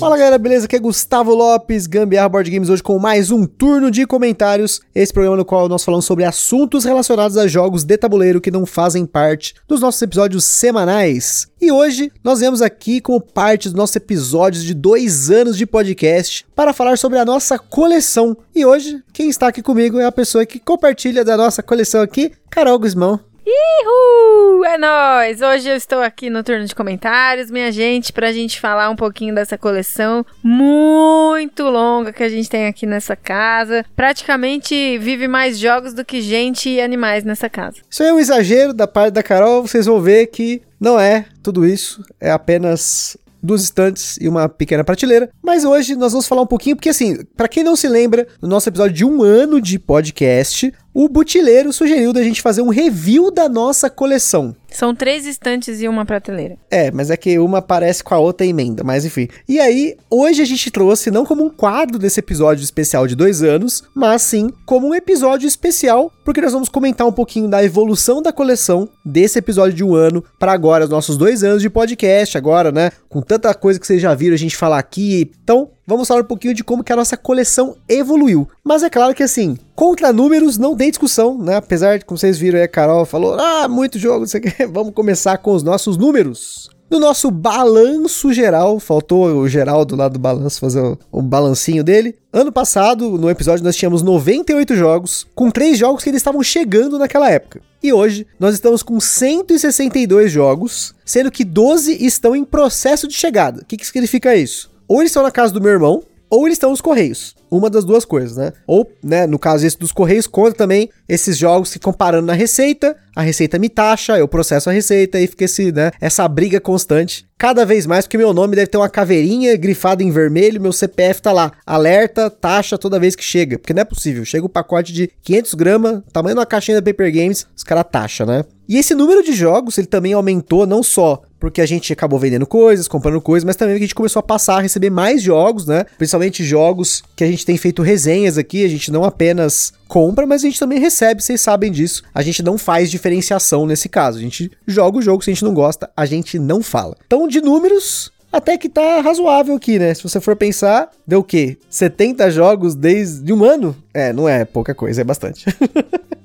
Fala galera, beleza? Aqui é Gustavo Lopes, Gambiarra Board Games, hoje com mais um turno de comentários. Esse programa no qual nós falamos sobre assuntos relacionados a jogos de tabuleiro que não fazem parte dos nossos episódios semanais. E hoje nós viemos aqui como parte dos nossos episódios de dois anos de podcast para falar sobre a nossa coleção. E hoje, quem está aqui comigo é a pessoa que compartilha da nossa coleção aqui, Carol Guzmão. Ihu! É nóis! Hoje eu estou aqui no turno de comentários, minha gente, pra gente falar um pouquinho dessa coleção muito longa que a gente tem aqui nessa casa. Praticamente vive mais jogos do que gente e animais nessa casa. Isso é um exagero da parte da Carol, vocês vão ver que não é tudo isso, é apenas duas estantes e uma pequena prateleira. Mas hoje nós vamos falar um pouquinho, porque assim, para quem não se lembra, no nosso episódio de um ano de podcast, o Butileiro sugeriu da gente fazer um review da nossa coleção. São três estantes e uma prateleira. É, mas é que uma parece com a outra emenda, mas enfim. E aí, hoje a gente trouxe não como um quadro desse episódio especial de dois anos, mas sim como um episódio especial, porque nós vamos comentar um pouquinho da evolução da coleção desse episódio de um ano para agora, os nossos dois anos de podcast, agora, né? Com tanta coisa que vocês já viram a gente falar aqui. Então, vamos falar um pouquinho de como que a nossa coleção evoluiu. Mas é claro que assim, contra números não tem discussão, né? Apesar de, como vocês viram aí, a Carol falou, ah, muito jogo, isso aqui. Vamos começar com os nossos números. No nosso balanço geral, faltou o geral do lado do balanço fazer o, o balancinho dele. Ano passado, no episódio, nós tínhamos 98 jogos, com três jogos que eles estavam chegando naquela época. E hoje, nós estamos com 162 jogos, sendo que 12 estão em processo de chegada. O que, que significa isso? Ou eles estão na casa do meu irmão, ou eles estão nos Correios. Uma das duas coisas, né? Ou, né, no caso esse dos Correios, conta também esses jogos que comparando na receita, a receita me taxa, eu processo a receita e fica esse, né, essa briga constante. Cada vez mais, porque meu nome deve ter uma caveirinha grifada em vermelho, meu CPF tá lá, alerta, taxa toda vez que chega. Porque não é possível, chega um pacote de 500 gramas, tamanho de uma caixinha da Paper Games, os caras taxa, né? E esse número de jogos, ele também aumentou não só porque a gente acabou vendendo coisas, comprando coisas, mas também a gente começou a passar a receber mais jogos, né? Principalmente jogos que a gente tem feito resenhas aqui, a gente não apenas compra, mas a gente também recebe, vocês sabem disso. A gente não faz diferenciação nesse caso. A gente joga o jogo, se a gente não gosta, a gente não fala. Então, de números, até que tá razoável aqui, né? Se você for pensar, deu o quê? 70 jogos desde um ano? É, não é pouca coisa, é bastante.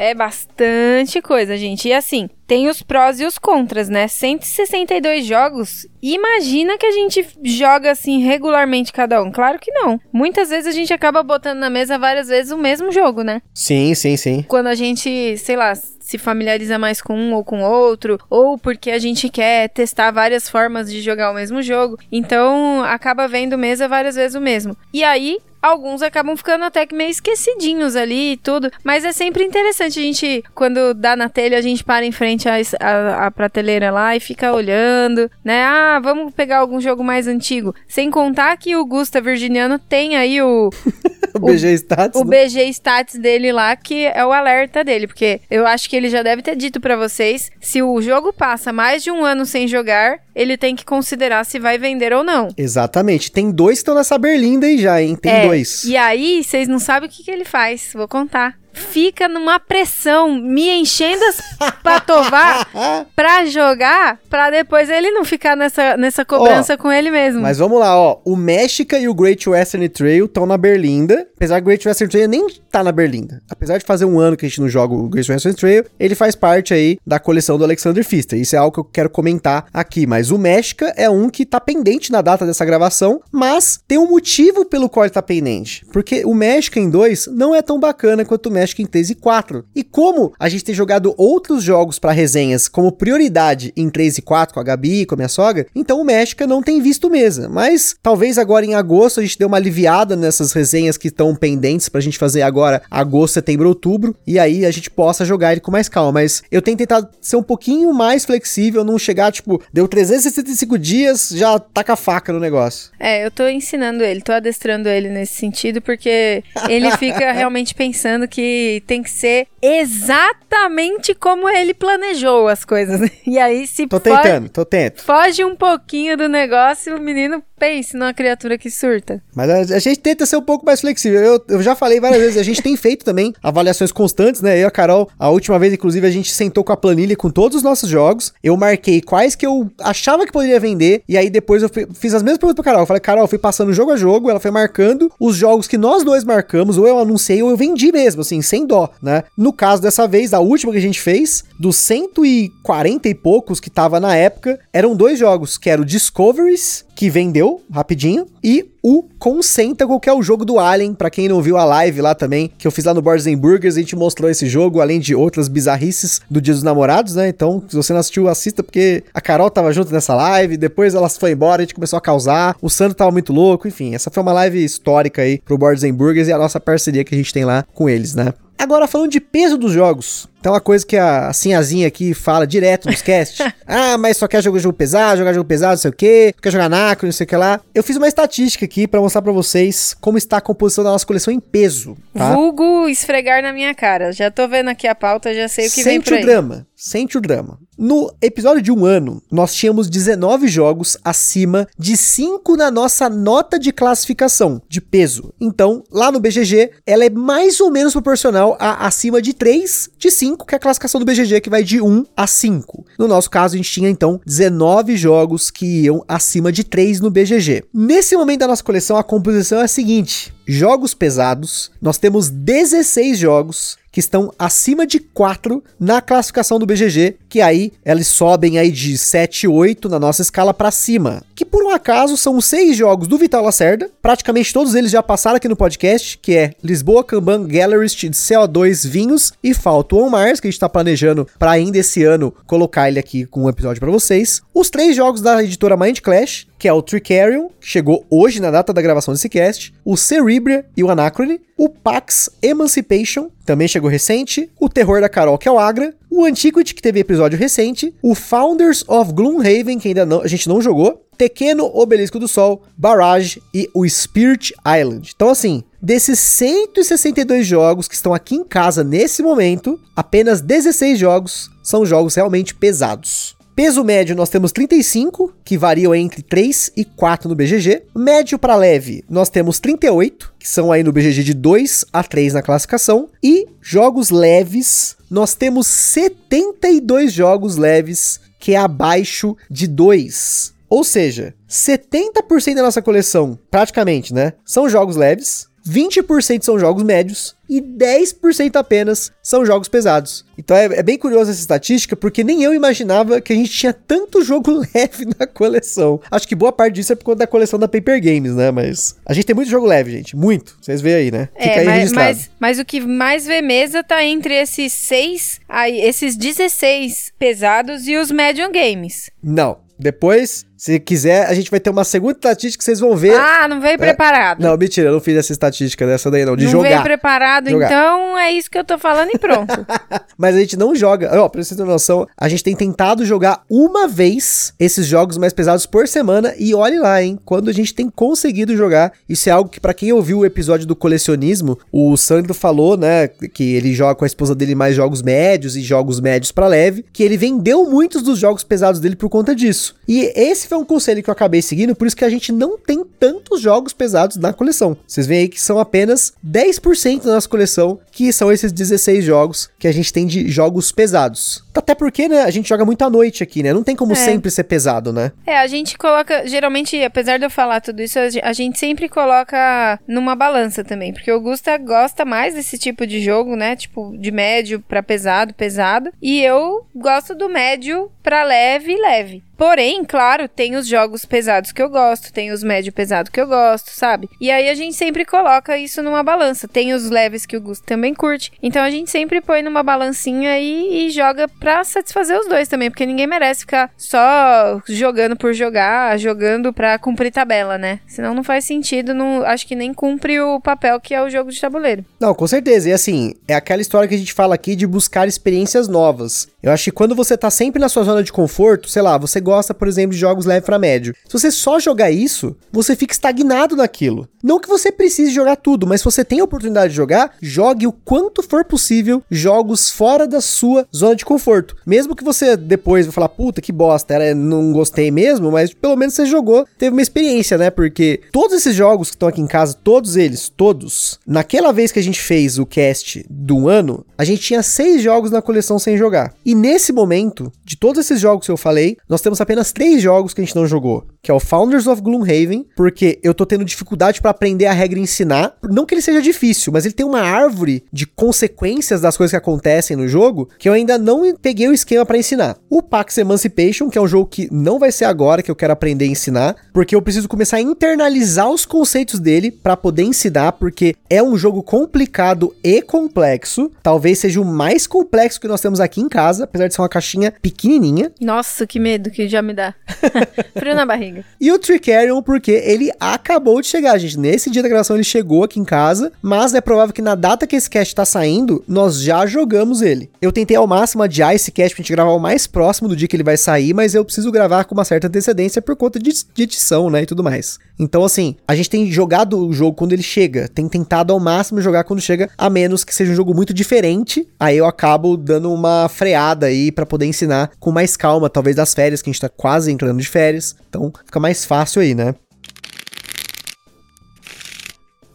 É bastante coisa, gente. E assim, tem os prós e os contras, né? 162 jogos. Imagina que a gente joga assim regularmente cada um. Claro que não. Muitas vezes a gente acaba botando na mesa várias vezes o mesmo jogo, né? Sim, sim, sim. Quando a gente, sei lá, se familiariza mais com um ou com outro, ou porque a gente quer testar várias formas de jogar o mesmo jogo. Então, acaba vendo mesa várias vezes o mesmo. E aí, alguns acabam ficando até que meio esquecidinhos ali e tudo. Mas é sempre interessante a gente, quando dá na telha, a gente para em frente à, à, à, prateleira lá e fica olhando, né? Ah, vamos pegar algum jogo mais antigo. Sem contar que o Gusta Virginiano tem aí o. o BG Stats. O né? BG Stats dele lá, que é o alerta dele. Porque eu acho que ele já deve ter dito para vocês: se o jogo passa mais de um ano sem jogar, ele tem que considerar se vai vender ou não. Exatamente. Tem dois que estão nessa berlinda aí já, hein? Tem é, dois. E aí, vocês não sabem o que, que ele faz. Vou contar fica numa pressão, me enchendo as patovar pra jogar, pra depois ele não ficar nessa, nessa cobrança com ele mesmo. Mas vamos lá, ó. O México e o Great Western Trail estão na Berlinda. Apesar que Great Western Trail nem tá na Berlinda. Apesar de fazer um ano que a gente não joga o Great Western Trail, ele faz parte aí da coleção do Alexander Pfister. Isso é algo que eu quero comentar aqui. Mas o México é um que tá pendente na data dessa gravação, mas tem um motivo pelo qual ele tá pendente. Porque o México em 2 não é tão bacana quanto o México em 3 e 4. E como a gente tem jogado outros jogos para resenhas como prioridade em 3 e 4 com a Gabi, com a minha sogra, então o México não tem visto mesa. Mas talvez agora em agosto a gente dê uma aliviada nessas resenhas que estão pendentes pra gente fazer agora agosto, setembro, outubro, e aí a gente possa jogar ele com mais calma. Mas eu tenho tentado ser um pouquinho mais flexível, não chegar, tipo, deu 365 dias, já taca a faca no negócio. É, eu tô ensinando ele, tô adestrando ele nesse sentido, porque ele fica realmente pensando que tem que ser exatamente como ele planejou as coisas. E aí, se tô tentando, tô tentando. foge um pouquinho do negócio, o menino Pense numa criatura que surta. Mas a, a gente tenta ser um pouco mais flexível. Eu, eu já falei várias vezes, a gente tem feito também avaliações constantes, né? Eu e a Carol, a última vez, inclusive, a gente sentou com a planilha com todos os nossos jogos. Eu marquei quais que eu achava que poderia vender. E aí depois eu fui- fiz as mesmas perguntas pra Carol. Eu falei, Carol, eu fui passando jogo a jogo, ela foi marcando os jogos que nós dois marcamos, ou eu anunciei ou eu vendi mesmo, assim, sem dó, né? No caso dessa vez, a última que a gente fez, dos 140 e poucos que tava na época, eram dois jogos, que era o Discoveries, que vendeu rapidinho, e o Concentracle, que é o jogo do Alien, pra quem não viu a live lá também, que eu fiz lá no Boards and Burgers, a gente mostrou esse jogo, além de outras bizarrices do Dia dos Namorados, né? Então, se você não assistiu, assista, porque a Carol tava junto nessa live, depois ela foi embora, a gente começou a causar, o Sandro tava muito louco, enfim, essa foi uma live histórica aí pro Boards and Burgers e a nossa parceria que a gente tem lá com eles, né? Agora, falando de peso dos jogos, tem uma coisa que a Sinhazinha aqui fala direto nos casts. ah, mas só quer jogar jogo pesado, jogar jogo pesado, não sei o quê, quer jogar nacro, não sei o que lá. Eu fiz uma estatística aqui pra mostrar pra vocês como está a composição da nossa coleção em peso, tá? Vulgo esfregar na minha cara. Já tô vendo aqui a pauta, já sei o que vem Sente por o aí. drama, sente o drama. No episódio de um ano, nós tínhamos 19 jogos acima de 5 na nossa nota de classificação, de peso. Então, lá no BGG, ela é mais ou menos proporcional a acima de 3 de 5, que é a classificação do BGG, que vai de 1 a 5. No nosso caso, a gente tinha então 19 jogos que iam acima de 3 no BGG. Nesse momento da nossa coleção, a composição é a seguinte: jogos pesados, nós temos 16 jogos que estão acima de 4 na classificação do BGG, que aí eles sobem aí de 7 e 8 na nossa escala para cima. Que por um acaso são seis jogos do Vital Lacerda, praticamente todos eles já passaram aqui no podcast, que é Lisboa, Kanban, Gallerist, CO2, Vinhos e Falto on Mars, que a gente tá planejando para ainda esse ano colocar ele aqui com um episódio para vocês. Os três jogos da editora Mind Clash, que é o Tricarion, que chegou hoje na data da gravação desse cast, o Cerebria e o Anachrony, o Pax Emancipation, também chegou recente, o Terror da Carol, que é o Agra, o Antiquity, que teve episódio recente, o Founders of Gloomhaven, que ainda não, a gente não jogou, Tequeno Obelisco do Sol, Barrage e o Spirit Island. Então, assim, desses 162 jogos que estão aqui em casa nesse momento, apenas 16 jogos são jogos realmente pesados. Peso médio nós temos 35, que variam entre 3 e 4 no BGG. Médio para leve nós temos 38, que são aí no BGG de 2 a 3 na classificação. E jogos leves, nós temos 72 jogos leves, que é abaixo de 2. Ou seja, 70% da nossa coleção, praticamente, né, são jogos leves, 20% são jogos médios e 10% apenas são jogos pesados. Então é, é bem curiosa essa estatística, porque nem eu imaginava que a gente tinha tanto jogo leve na coleção. Acho que boa parte disso é por conta da coleção da Paper Games, né? Mas a gente tem muito jogo leve, gente. Muito. Vocês veem aí, né? Fica É, aí mas, registrado. mas, mas o que mais vê mesa tá entre esses seis, aí, esses 16 pesados e os medium games. Não. Depois, se quiser, a gente vai ter uma segunda estatística que vocês vão ver. Ah, não veio preparado. Não, mentira, eu não fiz essa estatística dessa daí, não. De não jogar. veio preparado, Jogar. então é isso que eu tô falando e pronto. Mas a gente não joga. Ó, pra vocês terem noção, a gente tem tentado jogar uma vez esses jogos mais pesados por semana. E olhe lá, hein? Quando a gente tem conseguido jogar. Isso é algo que, pra quem ouviu o episódio do colecionismo, o Sandro falou, né? Que ele joga com a esposa dele mais jogos médios e jogos médios pra leve. Que ele vendeu muitos dos jogos pesados dele por conta disso. E esse foi um conselho que eu acabei seguindo, por isso que a gente não tem tantos jogos pesados na coleção. Vocês veem aí que são apenas 10% da nossa coleção, que são esses 16 jogos que a gente tem de jogos pesados. Até porque, né, a gente joga muito à noite aqui, né? Não tem como É. sempre ser pesado, né? É, a gente coloca, geralmente, apesar de eu falar tudo isso, a ge- a gente sempre coloca numa balança também, porque o Gusta gosta mais desse tipo de jogo, né? Tipo, de médio pra pesado, pesado, e eu gosto do médio pra leve e leve. Porém, claro, tem os jogos pesados que eu gosto, tem os médio pesado que eu gosto, sabe? E aí a gente sempre coloca isso numa balança. Tem os leves que o Gusto também curte. Então a gente sempre põe numa balancinha e, e joga pra satisfazer os dois também, porque ninguém merece ficar só jogando por jogar, jogando pra cumprir tabela, né? Senão não faz sentido, não, acho que nem cumpre o papel que é o jogo de tabuleiro. Não, com certeza. E assim, é aquela história que a gente fala aqui de buscar experiências novas. Eu acho que quando você tá sempre na sua zona de conforto, sei lá, você gosta, por exemplo, de jogos leve para médio. Se você só jogar isso, você fica estagnado naquilo. Não que você precise jogar tudo, mas se você tem a oportunidade de jogar, jogue o quanto for possível jogos fora da sua zona de conforto. Mesmo que você depois vai falar, puta, que bosta, era, não gostei mesmo, mas pelo menos você jogou, teve uma experiência, né? Porque todos esses jogos que estão aqui em casa, todos eles, todos, naquela vez que a gente fez o cast do ano, a gente tinha seis jogos na coleção sem jogar. E nesse momento, de todos esses jogos que eu falei, nós temos apenas três jogos que a gente não jogou, que é o Founders of Gloomhaven, porque eu tô tendo dificuldade para aprender a regra e ensinar, não que ele seja difícil, mas ele tem uma árvore de consequências das coisas que acontecem no jogo que eu ainda não peguei o esquema para ensinar. O Pax Emancipation, que é um jogo que não vai ser agora que eu quero aprender a ensinar, porque eu preciso começar a internalizar os conceitos dele para poder ensinar, porque é um jogo complicado e complexo, talvez seja o mais complexo que nós temos aqui em casa, apesar de ser uma caixinha pequenininha. Nossa, que medo que já me dá. Frio na barriga. E o Tricarion, porque ele acabou de chegar, gente. Nesse dia da gravação ele chegou aqui em casa, mas é provável que na data que esse cast tá saindo, nós já jogamos ele. Eu tentei ao máximo adiar esse cast pra gente gravar o mais próximo do dia que ele vai sair, mas eu preciso gravar com uma certa antecedência por conta de, de edição, né, e tudo mais. Então, assim, a gente tem jogado o jogo quando ele chega, tem tentado ao máximo jogar quando chega, a menos que seja um jogo muito diferente, aí eu acabo dando uma freada aí para poder ensinar com mais calma, talvez das férias, que a gente tá quase entrando de férias, então fica mais fácil aí, né?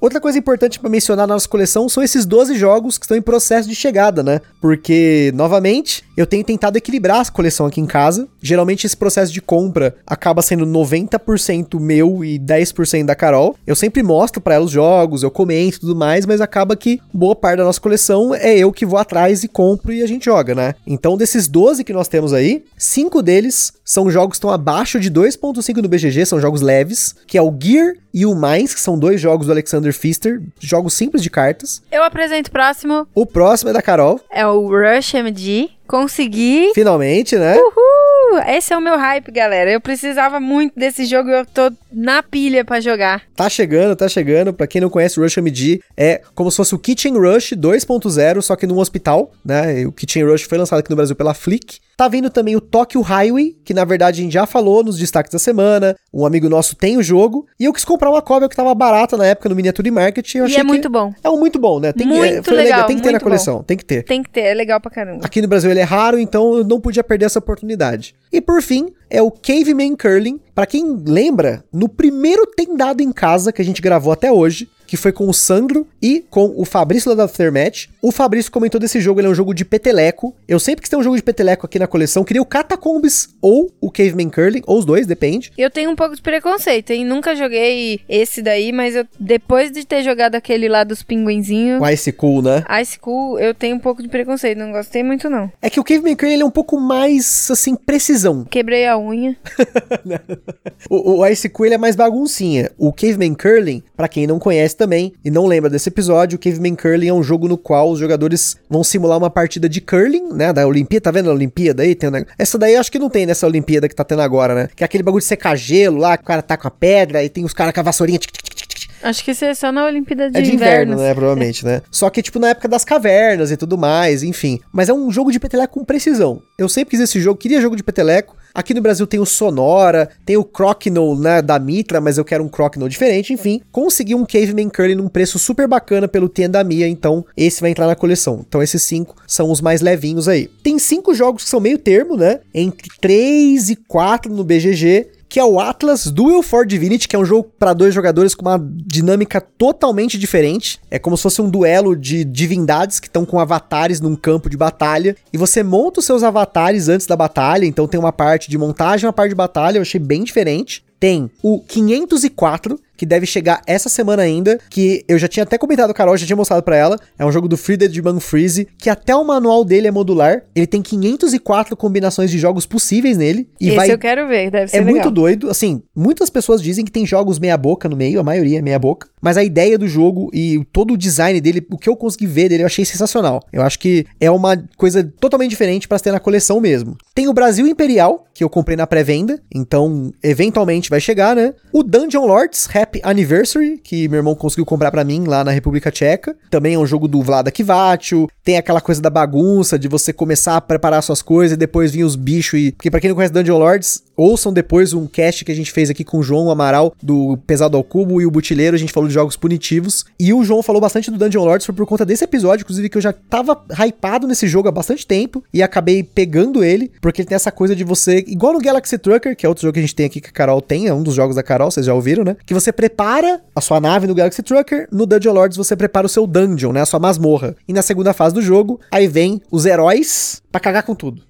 Outra coisa importante para mencionar na nossa coleção são esses 12 jogos que estão em processo de chegada, né? Porque, novamente, eu tenho tentado equilibrar a coleção aqui em casa. Geralmente esse processo de compra acaba sendo 90% meu e 10% da Carol. Eu sempre mostro para ela os jogos, eu comento e tudo mais, mas acaba que boa parte da nossa coleção é eu que vou atrás e compro e a gente joga, né? Então, desses 12 que nós temos aí, cinco deles são jogos que estão abaixo de 2.5 no BGG, são jogos leves, que é o Gear e o Mines, que são dois jogos do Alexander Pfister, jogos simples de cartas. Eu apresento o próximo. O próximo é da Carol. É o Rush MD. Consegui. Finalmente, né? Uhul! Esse é o meu hype, galera. Eu precisava muito desse jogo e eu tô na pilha para jogar. Tá chegando, tá chegando. Pra quem não conhece, o Rush MD é como se fosse o Kitchen Rush 2.0, só que num hospital, né? O Kitchen Rush foi lançado aqui no Brasil pela Flick. Tá vindo também o Tokyo Highway, que na verdade a gente já falou nos destaques da semana. Um amigo nosso tem o jogo. E eu quis comprar uma cópia que tava barata na época no Miniature Market. E, eu achei e é muito bom. É um muito bom, né? Tem muito que, é, legal, Tem que ter na coleção, bom. tem que ter. Tem que ter, é legal pra caramba. Aqui no Brasil ele é raro, então eu não podia perder essa oportunidade. E por fim, é o Caveman Curling. Para quem lembra, no primeiro Tem Dado em Casa que a gente gravou até hoje, que foi com o Sandro e com o Fabrício lá da Aftermatch. O Fabrício comentou desse jogo, ele é um jogo de peteleco. Eu sempre quis ter um jogo de peteleco aqui na coleção, queria o Catacombs ou o Caveman Curling, ou os dois, depende. Eu tenho um pouco de preconceito, hein? Nunca joguei esse daí, mas eu, depois de ter jogado aquele lá dos pinguinzinhos... O Ice Cool, né? Ice Cool, eu tenho um pouco de preconceito, não gostei muito não. É que o Caveman Curling ele é um pouco mais, assim, precisão. Quebrei a unha. o, o Ice Cool ele é mais baguncinha. O Caveman Curling, para quem não conhece também e não lembra desse episódio, o Caveman Curling é um jogo no qual os jogadores vão simular uma partida de curling, né, da Olimpíada, tá vendo a Olimpíada aí? Tem. Essa daí acho que não tem nessa Olimpíada que tá tendo agora, né? Que é aquele bagulho de secar gelo lá, que o cara tá com a pedra e tem os caras com a vassourinha. Tic, tic, tic. Acho que isso é só na Olimpíada de, É de inverno, inverno né? Provavelmente, né? Só que, tipo, na época das cavernas e tudo mais, enfim. Mas é um jogo de peteleco com precisão. Eu sempre quis esse jogo, queria jogo de peteleco. Aqui no Brasil tem o Sonora, tem o Crokinole, né, da Mitra, mas eu quero um Crokinole diferente, enfim. Consegui um Caveman Curly num preço super bacana pelo Tien da Mia, então esse vai entrar na coleção. Então esses cinco são os mais levinhos aí. Tem cinco jogos que são meio termo, né, entre 3 e 4 no BGG, que é o Atlas Duel for Divinity, que é um jogo para dois jogadores com uma dinâmica totalmente diferente. É como se fosse um duelo de divindades que estão com avatares num campo de batalha. E você monta os seus avatares antes da batalha, então tem uma parte de montagem e uma parte de batalha, eu achei bem diferente. Tem o 504, que deve chegar essa semana ainda, que eu já tinha até comentado, Carol, já tinha mostrado para ela. É um jogo do Free Dead Freeze, que até o manual dele é modular. Ele tem 504 combinações de jogos possíveis nele. E Esse vai... eu quero ver, deve ser É legal. muito doido, assim, muitas pessoas dizem que tem jogos meia boca no meio, a maioria é meia boca, mas a ideia do jogo e todo o design dele, o que eu consegui ver dele, eu achei sensacional. Eu acho que é uma coisa totalmente diferente para ter na coleção mesmo. Tem o Brasil Imperial, que eu comprei na pré-venda, então eventualmente vai chegar, né? O Dungeon Lords Rap Anniversary, que meu irmão conseguiu comprar para mim lá na República Tcheca. Também é um jogo do Vlada Kivacho. Tem aquela coisa da bagunça, de você começar a preparar suas coisas e depois vir os bichos e... Porque pra quem não conhece Dungeon Lords, ouçam depois um cast que a gente fez aqui com o João Amaral, do Pesado ao Cubo e o Butileiro, a gente falou de jogos punitivos. E o João falou bastante do Dungeon Lords, foi por conta desse episódio, inclusive, que eu já tava hypado nesse jogo há bastante tempo e acabei pegando ele, porque ele tem essa coisa de você, igual no Galaxy Trucker, que é outro jogo que a gente tem aqui que a Carol tem, é um dos jogos da Carol, vocês já ouviram, né? Que você prepara a sua nave no Galaxy Trucker, no Dungeon Lords você prepara o seu dungeon, né? A sua masmorra. E na segunda fase do jogo, aí vem os heróis pra cagar com tudo.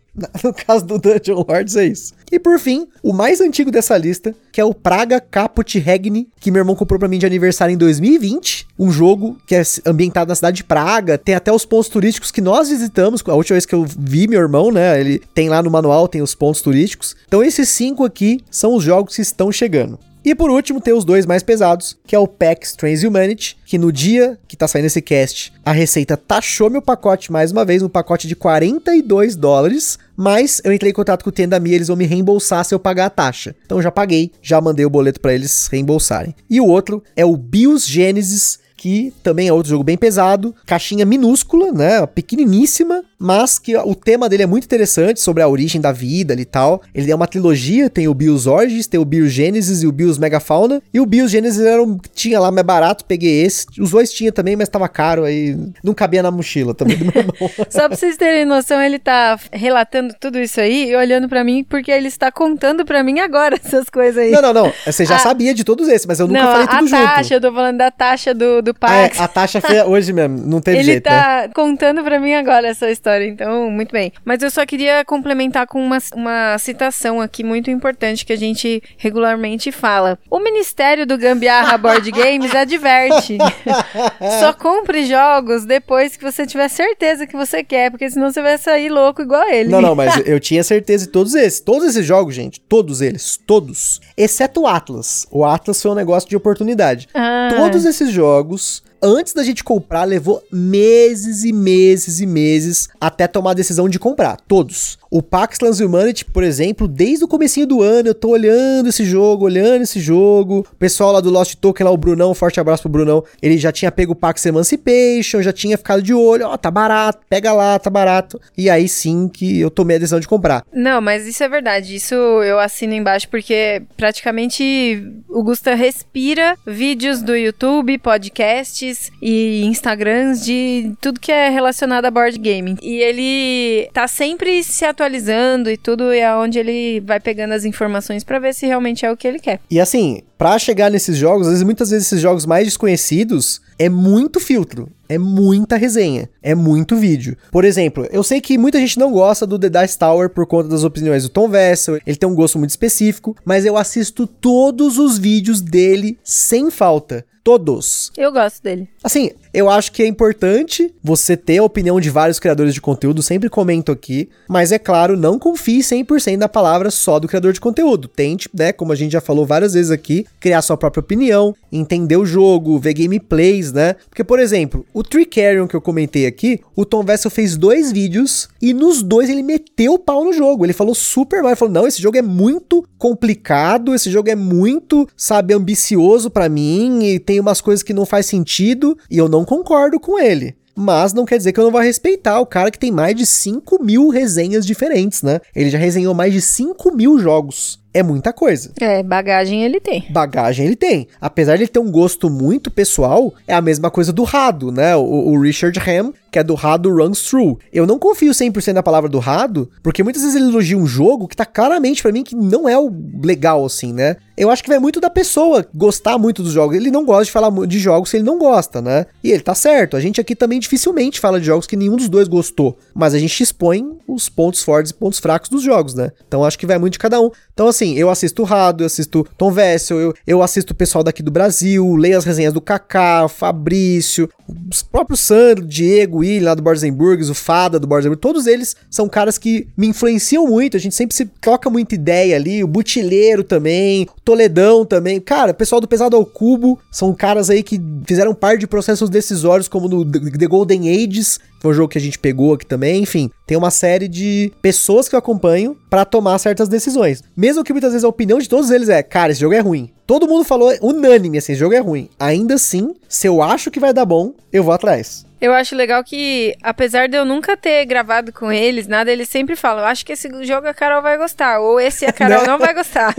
No caso do Dungeon Lords é isso. E por fim, o mais antigo dessa lista, que é o Praga Caput Regni, que meu irmão comprou para mim de aniversário em 2020. Um jogo que é ambientado na cidade de Praga, tem até os pontos turísticos que nós visitamos. A última vez que eu vi meu irmão, né? Ele tem lá no manual, tem os pontos turísticos. Então esses cinco aqui são os jogos que estão chegando. E por último, tem os dois mais pesados, que é o PAX Transhumanity, que no dia que tá saindo esse cast, a Receita taxou meu pacote mais uma vez, um pacote de 42 dólares, mas eu entrei em contato com o Tendami eles vão me reembolsar se eu pagar a taxa. Então já paguei, já mandei o boleto para eles reembolsarem. E o outro é o Bios Genesis que também é outro jogo bem pesado, caixinha minúscula, né, pequeniníssima, mas que o tema dele é muito interessante sobre a origem da vida e tal. Ele é uma trilogia, tem o Bios Origins, tem o Bios Genesis e o Bios Megafauna. E o Bios Genesis era um, tinha lá mais barato, peguei esse. Os dois tinha também, mas tava caro, aí não cabia na mochila também do meu irmão. Só pra vocês terem noção, ele tá relatando tudo isso aí e olhando para mim, porque ele está contando para mim agora essas coisas aí. Não, não, não. Você já a... sabia de todos esses, mas eu nunca não, falei tudo junto. a taxa, eu tô falando da taxa do, do Pax. Ah, é, a taxa foi hoje mesmo, não teve ele jeito, Ele tá né? contando para mim agora essa história, então, muito bem. Mas eu só queria complementar com uma, uma citação aqui muito importante que a gente regularmente fala. O Ministério do Gambiarra Board Games adverte. só compre jogos depois que você tiver certeza que você quer, porque senão você vai sair louco igual ele. Não, não, mas eu tinha certeza de todos esses. Todos esses jogos, gente, todos eles, todos. Exceto o Atlas. O Atlas foi um negócio de oportunidade. Ah. Todos esses jogos antes da gente comprar, levou meses e meses e meses até tomar a decisão de comprar. Todos. O Pax Transhumanity, por exemplo, desde o comecinho do ano, eu tô olhando esse jogo, olhando esse jogo. O pessoal lá do Lost Token, lá o Brunão, um forte abraço pro Brunão, ele já tinha pego o Pax Emancipation, já tinha ficado de olho, ó, oh, tá barato, pega lá, tá barato. E aí sim que eu tomei a decisão de comprar. Não, mas isso é verdade, isso eu assino embaixo porque praticamente o Gusta respira vídeos do YouTube, podcasts e Instagrams de tudo que é relacionado a board gaming. E ele tá sempre se atualizando atualizando e tudo, e é onde ele vai pegando as informações para ver se realmente é o que ele quer. E assim, para chegar nesses jogos, às vezes, muitas vezes esses jogos mais desconhecidos é muito filtro, é muita resenha, é muito vídeo. Por exemplo, eu sei que muita gente não gosta do The Dice Tower por conta das opiniões do Tom Vessel, ele tem um gosto muito específico, mas eu assisto todos os vídeos dele sem falta. Todos. Eu gosto dele. Assim, eu acho que é importante você ter a opinião de vários criadores de conteúdo, sempre comento aqui, mas é claro, não confie 100% na palavra só do criador de conteúdo. Tente, né, como a gente já falou várias vezes aqui, criar sua própria opinião, entender o jogo, ver gameplays, né? Porque, por exemplo, o Tricarion que eu comentei aqui, o Tom Vessel fez dois vídeos e nos dois ele meteu o pau no jogo. Ele falou super mal, ele falou: "Não, esse jogo é muito complicado, esse jogo é muito, sabe, ambicioso para mim e tem umas coisas que não faz sentido e eu não concordo com ele. Mas não quer dizer que eu não vou respeitar o cara que tem mais de 5 mil resenhas diferentes, né? Ele já resenhou mais de 5 mil jogos é muita coisa. É, bagagem ele tem. Bagagem ele tem. Apesar de ele ter um gosto muito pessoal, é a mesma coisa do Rado, né? O, o Richard Ham, que é do Rado Runs Through. Eu não confio 100% na palavra do Rado, porque muitas vezes ele elogia um jogo que tá claramente para mim que não é o legal assim, né? Eu acho que vai muito da pessoa gostar muito dos jogos. Ele não gosta de falar de jogos se ele não gosta, né? E ele tá certo. A gente aqui também dificilmente fala de jogos que nenhum dos dois gostou, mas a gente expõe os pontos fortes e pontos fracos dos jogos, né? Então acho que vai muito de cada um. Então assim, eu assisto o Rado, eu assisto Tom Vessel, eu, eu assisto o pessoal daqui do Brasil, leio as resenhas do Kaká, Fabrício, os próprios Sandro, Diego, Lá do Borzenburgs, o Fada do Borzenburg, todos eles são caras que me influenciam muito, a gente sempre se troca muita ideia ali, o Butileiro também, o Toledão também, cara, o pessoal do Pesado ao Cubo, são caras aí que fizeram parte de processos decisórios como no The Golden Ages, foi um jogo que a gente pegou aqui também, enfim, tem uma série de pessoas que eu acompanho para tomar certas decisões. Mesmo que muitas vezes a opinião de todos eles é, cara, esse jogo é ruim. todo mundo falou unânime, assim, esse jogo é ruim. Ainda assim, se eu acho que vai dar bom, eu vou atrás. Eu acho legal que, apesar de eu nunca ter gravado com eles, nada, eles sempre falam, eu acho que esse jogo a Carol vai gostar, ou esse a Carol Né? não vai gostar.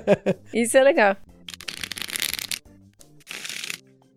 Isso é legal.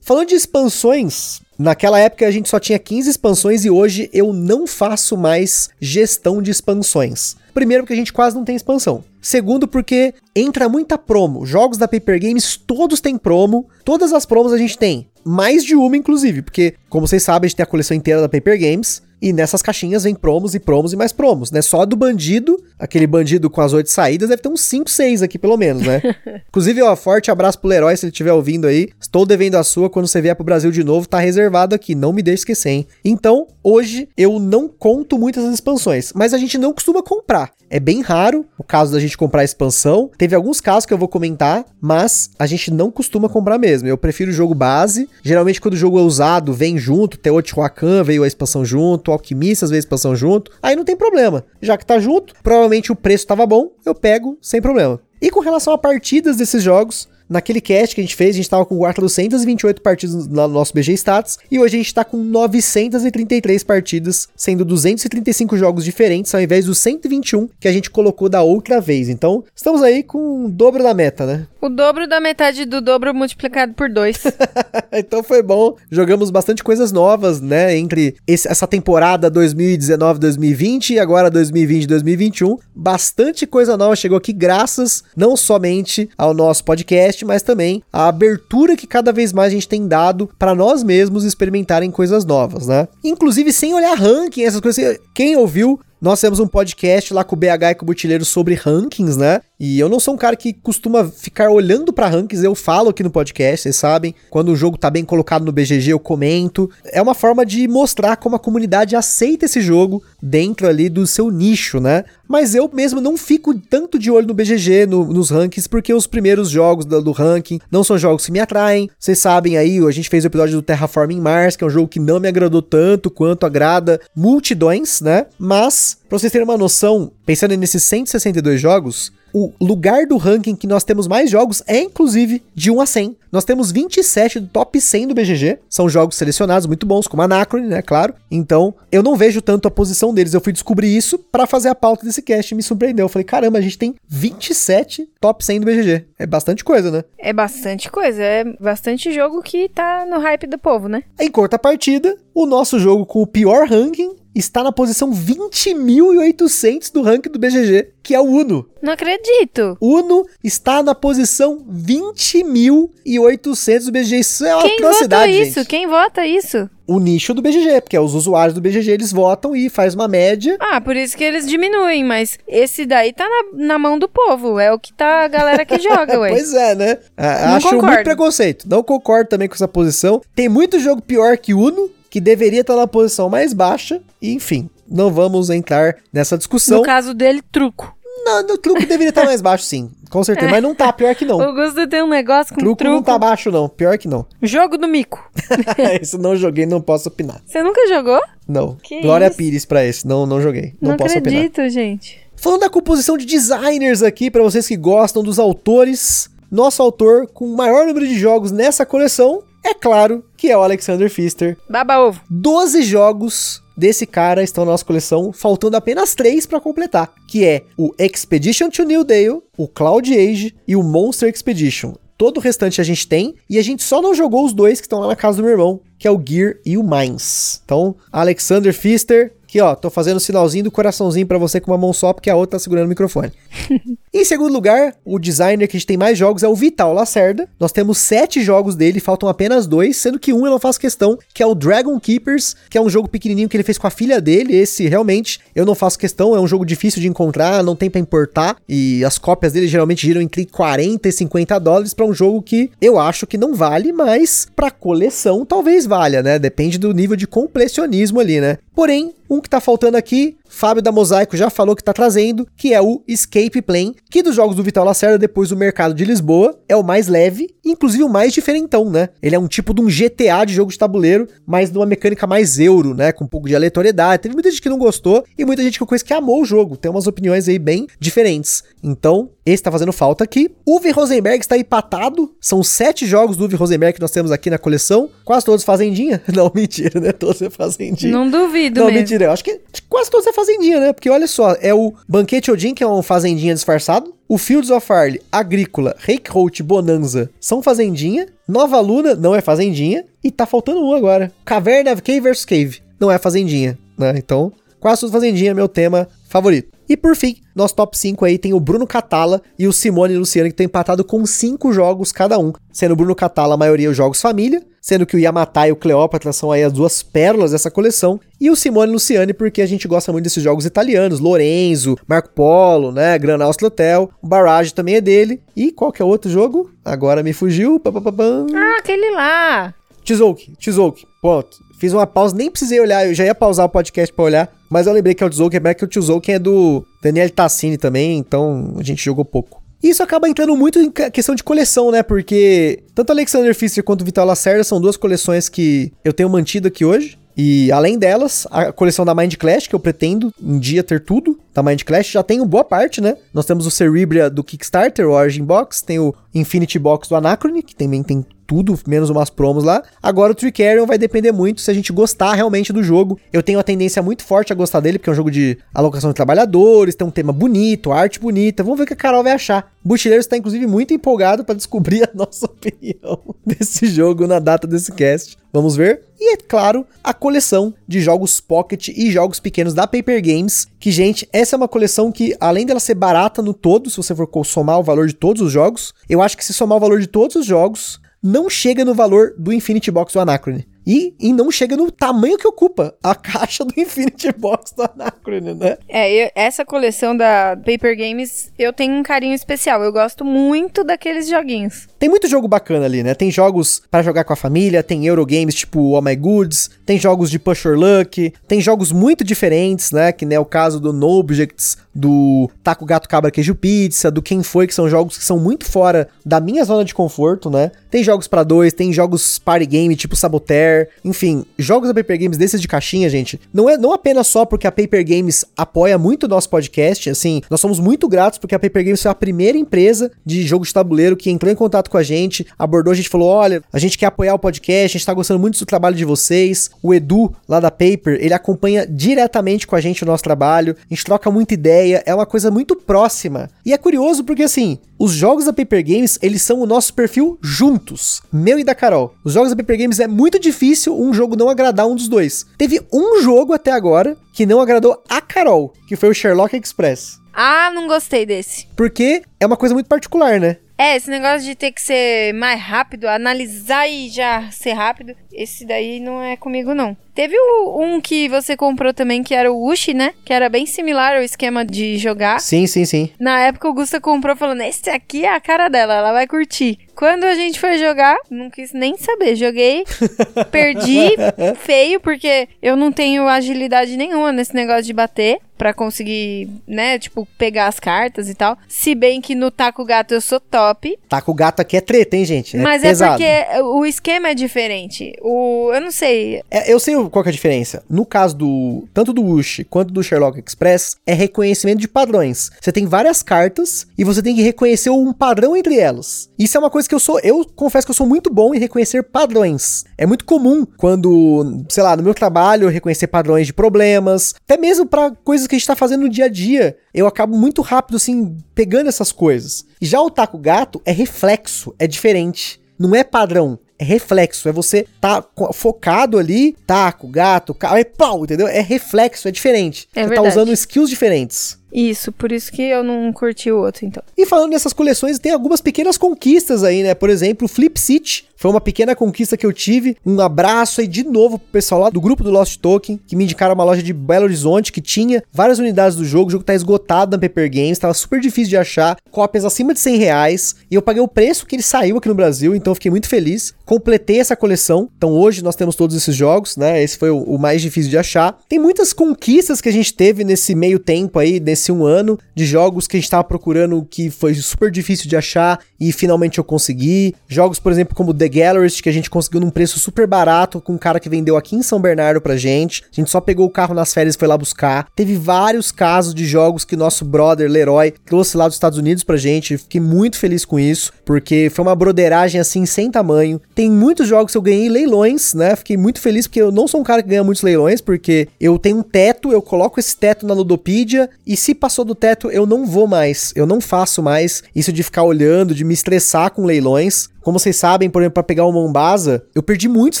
Falando de expansões, naquela época a gente só tinha 15 expansões e hoje eu não faço mais gestão de expansões. Primeiro, porque a gente quase não tem expansão. Segundo, porque entra muita promo. Jogos da Paper Games todos têm promo. Todas as promos a gente tem. Mais de uma, inclusive. Porque, como vocês sabem, a gente tem a coleção inteira da Paper Games. E nessas caixinhas vem promos e promos e mais promos, né? Só do bandido, aquele bandido com as oito saídas, deve ter uns 5, 6 aqui pelo menos, né? Inclusive, ó, forte abraço pro Leroy se ele estiver ouvindo aí. Estou devendo a sua quando você vier pro Brasil de novo, tá reservado aqui, não me deixe esquecer, hein? Então, hoje eu não conto muitas expansões, mas a gente não costuma comprar. É bem raro o caso da gente comprar a expansão. Teve alguns casos que eu vou comentar, mas a gente não costuma comprar mesmo. Eu prefiro o jogo base. Geralmente, quando o jogo é usado, vem junto. Teotihuacan veio a expansão junto, Alquimistas veio a expansão junto. Aí não tem problema. Já que tá junto, provavelmente o preço tava bom, eu pego sem problema. E com relação a partidas desses jogos, Naquele cast que a gente fez, a gente tava com 428 partidas no nosso BG Stats e hoje a gente tá com 933 partidas, sendo 235 jogos diferentes ao invés dos 121 que a gente colocou da outra vez. Então, estamos aí com o dobro da meta, né? O dobro da metade do dobro multiplicado por dois. então foi bom. Jogamos bastante coisas novas, né? Entre esse- essa temporada 2019-2020 e agora 2020-2021. Bastante coisa nova chegou aqui, graças não somente ao nosso podcast, mas também à abertura que cada vez mais a gente tem dado para nós mesmos experimentarem coisas novas, né? Inclusive sem olhar ranking, essas coisas. Quem ouviu nós temos um podcast lá com o BH e com o Butileiro sobre rankings, né? E eu não sou um cara que costuma ficar olhando pra rankings, eu falo aqui no podcast, vocês sabem. Quando o jogo tá bem colocado no BGG, eu comento. É uma forma de mostrar como a comunidade aceita esse jogo dentro ali do seu nicho, né? Mas eu mesmo não fico tanto de olho no BGG, no- nos rankings, porque os primeiros jogos do, do ranking não são jogos que me atraem. Vocês sabem aí, a gente fez o episódio do Terraforming Mars, que é um jogo que não me agradou tanto quanto agrada multidões, né? Mas, pra vocês terem uma noção, pensando nesses 162 jogos, o lugar do ranking que nós temos mais jogos é inclusive de 1 a 100. Nós temos 27 do top 100 do BGG. São jogos selecionados muito bons, como Anacron, né, claro. Então, eu não vejo tanto a posição deles. Eu fui descobrir isso pra fazer a pauta desse cast e me surpreendeu. Eu falei, caramba, a gente tem 27 top 100 do BGG. É bastante coisa, né? é bastante coisa, é bastante jogo que tá no hype do povo, né? Em contrapartida, o nosso jogo com o pior ranking está na posição 20.800 do ranking do BGG, que é o Uno. Não acredito. Uno está na posição 20.800 do BGG. Isso é uma Quem atrocidade, isso? gente. Quem vota isso? O nicho do BGG, porque é os usuários do BGG, eles votam e faz uma média. Ah, por isso que eles diminuem, mas esse daí tá na, na mão do povo. É o que tá a galera que joga, ué. Pois é, né? Ah, Acho concordo. muito preconceito. Não concordo também com essa posição. Tem muito jogo pior que Uno, que deveria estar na posição mais baixa. E, enfim, não vamos entrar nessa discussão. No caso dele, truco. Não, no truco deveria estar mais baixo, sim. Com certeza. Mas não tá, pior que não. O Gusto tem um negócio com Truco, truco. não tá baixo, não. Pior que não. Jogo do mico. esse não joguei, não posso opinar. Você nunca jogou? Não. Que Glória isso? Pires pra esse. Não, não joguei. Não, Não, posso opinar. acredito, gente. Falando da composição de designers aqui, pra vocês que gostam dos autores, nosso autor com o maior número de jogos nessa coleção, é claro que é o Alexander Pfister. Baba ovo. 12 jogos desse cara estão na nossa coleção, faltando apenas 3 pra completar, que é o Expedition to New Dale, o Cloud Age e o Monster Expedition. Todo o restante a gente tem, e a gente só não jogou os dois que estão lá na casa do meu irmão, que é o Gear e o Mines. Então, Alexander Pfister, que ó, tô fazendo o sinalzinho do coraçãozinho pra você com uma mão só, porque a outra tá segurando o microfone. em segundo lugar, o designer que a gente tem mais jogos é o Vital Lacerda. Nós temos sete jogos dele, faltam apenas dois, sendo que um eu não faço questão, que é o Dragon Keepers, que é um jogo pequenininho que ele fez com a filha dele. Esse realmente eu não faço questão, é um jogo difícil de encontrar, não tem pra importar e as cópias dele geralmente giram entre 40 e 50 dólares pra um jogo que eu acho que não vale, mas pra coleção talvez valha, né? Depende do nível de completionismo ali, né? Porém, um que tá faltando aqui Fábio da Mosaico já falou que tá trazendo, que é o Escape Plane, que dos jogos do Vital Lacerda, depois do mercado de Lisboa, é o mais leve, inclusive o mais diferentão, né? Ele é um tipo de um GTA de jogo de tabuleiro, mas de uma mecânica mais euro, né? Com um pouco de aleatoriedade. Teve muita gente que não gostou e muita gente que eu conheço que amou o jogo. Tem umas opiniões aí bem diferentes. Então, esse tá fazendo falta aqui. Uwe Rosenberg está empatado. São sete jogos do Uwe Rosenberg que nós temos aqui na coleção. Quase todos fazendinha. Não, mentira, né? Todos é fazendinha. Não duvido Não, mesmo. mentira. Eu acho que quase todos é fazendinha, né? Porque olha só, é o Banquete Odin, que é um fazendinha disfarçado. O Fields of Arle, Agrícola, Reikholt, Bonanza são fazendinha. Nova Luna não é fazendinha. E tá faltando um agora. Caverna Cave vs Cave não é fazendinha, né? Então, quase tudo fazendinha é meu tema favorito. E por fim, nosso top 5 aí tem o Bruno Catala e o Simone Luciano, que estão empatados com 5 jogos cada um. Sendo o Bruno Catala a maioria os jogos família, sendo que o Yamatai e o Cleópatra são aí as duas pérolas dessa coleção, e o Simone Luciane porque a gente gosta muito desses jogos italianos, Lorenzo, Marco Polo, né, Gran Austria Hotel, o Barrage também é dele, e qual que é o outro jogo? Agora me fugiu, papapam. Ah, aquele lá. Tzolk'in, Tzolk'in, ponto. Fiz uma pausa, nem precisei olhar, eu já ia pausar o podcast pra olhar, mas eu lembrei que é o Tzolk'in, é que o Tzolk'in é do Daniel Tassini também, então a gente jogou pouco. Isso acaba entrando muito em questão de coleção, né? Porque tanto Alexander Pfister quanto Vital Lacerda são duas coleções que eu tenho mantido aqui hoje. E além delas, a coleção da Mind Clash, que eu pretendo um dia ter tudo da Mind Clash, já tenho boa parte, né? Nós temos o Cerebria do Kickstarter, o Origin Box, tem o Infinity Box do Anachrony, que também tem tudo, menos umas promos lá. Agora o Tricarion vai depender muito se a gente gostar realmente do jogo. Eu tenho a tendência muito forte a gostar dele, porque é um jogo de alocação de trabalhadores, tem um tema bonito, arte bonita. Vamos ver o que a Carol vai achar. O Buchileiro está inclusive muito empolgado para descobrir a nossa opinião desse jogo na data desse cast. Vamos ver. E é claro, a coleção de jogos Pocket e jogos pequenos da Paper Games, que gente, essa é uma coleção que além dela ser barata no todo, se você for somar o valor de todos os jogos, eu acho que se somar o valor de todos os jogos, não chega no valor do Infinity Box do Anachrony. E, e não chega no tamanho que ocupa a caixa do Infinity Box do Anachrony, né? É, eu- essa coleção da Paper Games, eu tenho um carinho especial. Eu gosto muito daqueles joguinhos. Tem muito jogo bacana ali, né? Tem jogos pra jogar com a família, tem Eurogames tipo Oh My Goods, tem jogos de Push Your Luck, tem jogos muito diferentes, né? Que é o caso do No Objects, do Taco Gato Cabra Queijo Pizza, do Quem Foi, que são jogos que são muito fora da minha zona de conforto, né? Tem jogos pra dois, tem jogos party game tipo Saboteur, enfim, jogos da Paper Games desses de caixinha, gente, não é não apenas só porque a Paper Games apoia muito o nosso podcast, assim, nós somos muito gratos porque a Paper Games foi a primeira empresa de jogo de tabuleiro que entrou em contato com a gente, abordou a gente, falou, olha, a gente quer apoiar o podcast, a gente tá gostando muito do trabalho de vocês, o Edu, lá da Paper, ele acompanha diretamente com a gente o nosso trabalho, a gente troca muita ideia, é uma coisa muito próxima, e é curioso porque, assim, os jogos da Paper Games, eles são o nosso perfil juntos, meu e da Carol. Os jogos da Paper Games é muito difícil um jogo não agradar um dos dois. Teve um jogo até agora que não agradou a Carol, que foi o Sherlock Express. Ah, não gostei desse. Porque é uma coisa muito particular, né? É, esse negócio de ter que ser mais rápido, analisar e já ser rápido, esse daí não é comigo, não. Teve o- um que você comprou também, que era o Ushi, né? Que era bem similar ao esquema de jogar. Sim, sim, sim. Na época o Gusta comprou falando, esse aqui é a cara dela, ela vai curtir. Quando a gente foi jogar, não quis nem saber. Joguei, perdi, feio, porque eu não tenho agilidade nenhuma nesse negócio de bater pra conseguir, né, tipo, pegar as cartas e tal. Se bem que no Taco Gato eu sou top, Tá com o gato aqui é treta, hein, gente? É mas pesado. é porque o esquema é diferente. O, eu não sei. É, eu sei qual que é a diferença. No caso do tanto do Ush quanto do Sherlock Express, é reconhecimento de padrões. Você tem várias cartas e você tem que reconhecer um padrão entre elas. Isso é uma coisa que eu sou, eu confesso que eu sou muito bom em reconhecer padrões. É muito comum quando, sei lá, no meu trabalho eu reconhecer padrões de problemas, até mesmo pra coisas que a gente tá fazendo no dia a dia. Eu acabo muito rápido assim pegando essas coisas. Já o taco gato é reflexo, é diferente. Não é padrão, reflexo. É você tá focado ali, taco, gato, ca... é pau, entendeu? É reflexo, é diferente. É você verdade. tá usando skills diferentes. Isso, por isso que eu não curti o outro, então. E falando nessas coleções, tem algumas pequenas conquistas aí, né? Por exemplo, o Flip City Foi uma pequena conquista que eu tive. Um abraço aí de novo pro pessoal lá do grupo do Lost Token, que me indicaram uma loja de Belo Horizonte que tinha várias unidades do jogo. O jogo tá esgotado na Paper Games, tava super difícil de achar. Cópias acima de 100 reais. E eu paguei o preço que ele saiu aqui no Brasil, então fiquei muito feliz. Completei essa coleção. Então hoje nós temos todos esses jogos, né? Esse foi o, o mais difícil de achar. Tem muitas conquistas que a gente teve nesse meio tempo aí, nesse um ano, de jogos que a gente tava procurando que foi super difícil de achar e finalmente eu consegui. Jogos, por exemplo, como The Gallerist, que a gente conseguiu num preço super barato com um cara que vendeu aqui em São Bernardo pra gente. A gente só pegou o carro nas férias e foi lá buscar. Teve vários casos de jogos que nosso brother Leroy trouxe lá dos Estados Unidos pra gente. Fiquei muito feliz com isso, porque foi uma broderagem assim sem tamanho. Tem muitos jogos que eu ganhei leilões, né? Fiquei muito feliz porque eu não sou um cara que ganha muitos leilões, porque eu tenho um teto, eu coloco esse teto na Ludopedia e se passou do teto eu não vou mais, eu não faço mais isso de ficar olhando, de me estressar com leilões. Como vocês sabem, por exemplo, para pegar o Mombasa, eu perdi muitos